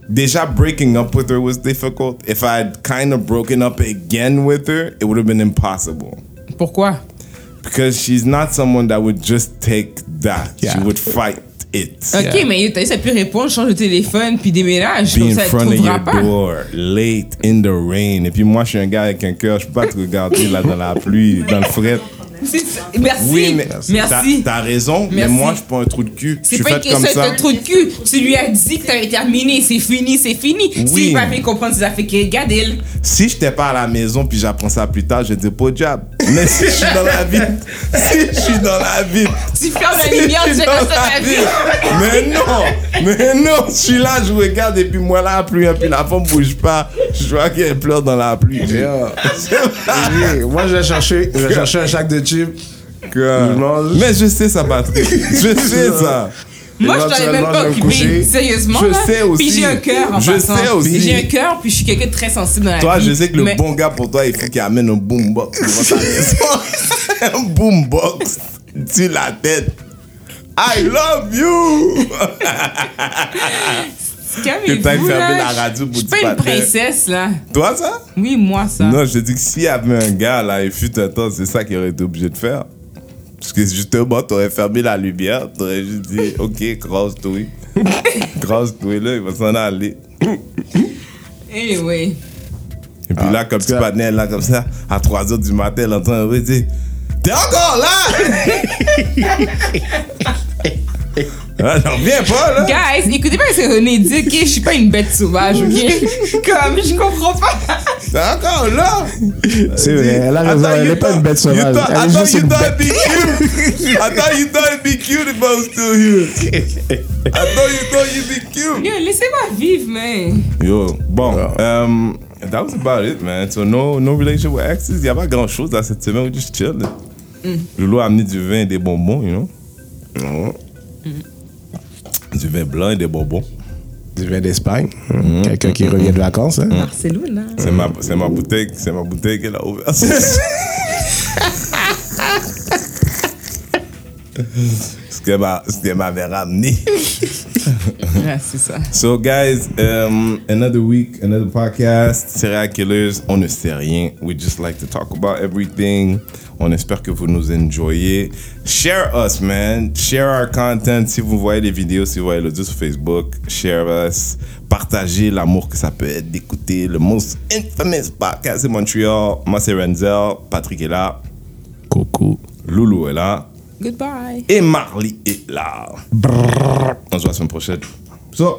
Déjà, breaking up with her was difficult. If I had kind of broken up again with her, it would have been impossible. Pourquoi Because she's not someone that would just take that. She would fight it. Ok, mais t'as ça pu répondre, change de téléphone, puis déménage. Be in ça, front of your pas. door, late in the rain. Et puis moi, je suis un gars avec un cœur. Je peux pas te regarder là dans la pluie, dans le fret. Ça. Merci. Oui, mais Merci. t'as- raison, mais moi, je suis pas un trou de cul. Je C'est pas une fait question ça. de trou de cul. Tu lui as dit que t'avais terminé, c'est fini, c'est fini. Oui. S'il va bien comprendre ses affaires, qu'il regarde. Si j'étais pas à la maison puis j'apprends ça plus tard, je dis pas job. Mais si je suis dans la ville, si je suis dans la ville, Tu fermes si la lumière, je tu suis fais dans comme ça la ville. Mais non, mais non, je suis là, je regarde et puis moi là, la pluie, puis la femme bouge pas. Je vois qu'elle pleure dans la pluie. Moi, je vais chercher, je vais chercher un sac de chips. Mange. Mais je sais ça, Patrick. Je sais ça. Moi, je t'en ai même pas occupé. Sérieusement. Je là. sais aussi. Puis j'ai un cœur en Je passant. sais aussi. J'ai un cœur, puis je suis quelqu'un de très sensible dans la Toi, vie. je sais que le bon gars pour toi, il faut qu'il amène un boombox devant ta maison. un boombox sur la tête. I love you! Que fermer là? la radio pour Je suis pas une princesse, là. Toi, ça? Oui, moi, ça. Non, je dis que s'il y avait un gars là, il fut un temps, c'est ça qu'il aurait été obligé de faire. Parce que justement, t'aurais fermé la lumière, t'aurais juste dit, ok, crosse-toi. crosse-toi là, il va s'en aller. Anyway. Et puis là, comme tu cas- patnais là, comme ça, à 3 h du matin, elle entend un dit, T'es encore là? ah, j'en reviens pas, là. Guys, écoutez pas ce que René dit, ok? Je suis pas une bête sauvage, ok? Comme, je comprends pas. T'es encore là? C'est vrai, elle a raison, elle you est pas une bête sauvage. thought- Elle I est thought juste you une thought it'd bête. be cute. I thought you thought it'd be cute if I was still here. I thought you thought you'd be cute. Yo, laissez-moi vivre, man. Yo, bon, um, that was about it, man. So no, no relationship with exes. Il y a pas grand chose dans cette semaine. We just chill. Loulou a amené du vin et des bonbons, you know? Du vin blanc et des bonbons. Du vin d'Espagne. Mm-hmm. Quelqu'un qui revient de vacances. Hein? Barcelone, hein? C'est ma, c'est ma bouteille, c'est ma bouteille qu'elle a ouverte. ce qu'elle m'a, ce qu'elle m'avait ramené. Ouais, c'est ça. So, guys, um, another week, another podcast. Serial killers, on ne sait rien. We just like to talk about everything. On espère que vous nous enjoyez. Share us, man. Share our content. Si vous voyez les vidéos, si vous voyez l'audio sur Facebook, share us. Partagez l'amour que ça peut être d'écouter le most infamous podcast de Montréal. Moi, c'est Renzel. Patrick est là. Coucou. Loulou est là. Goodbye. Et Marley est là. On se voit la semaine prochaine. So.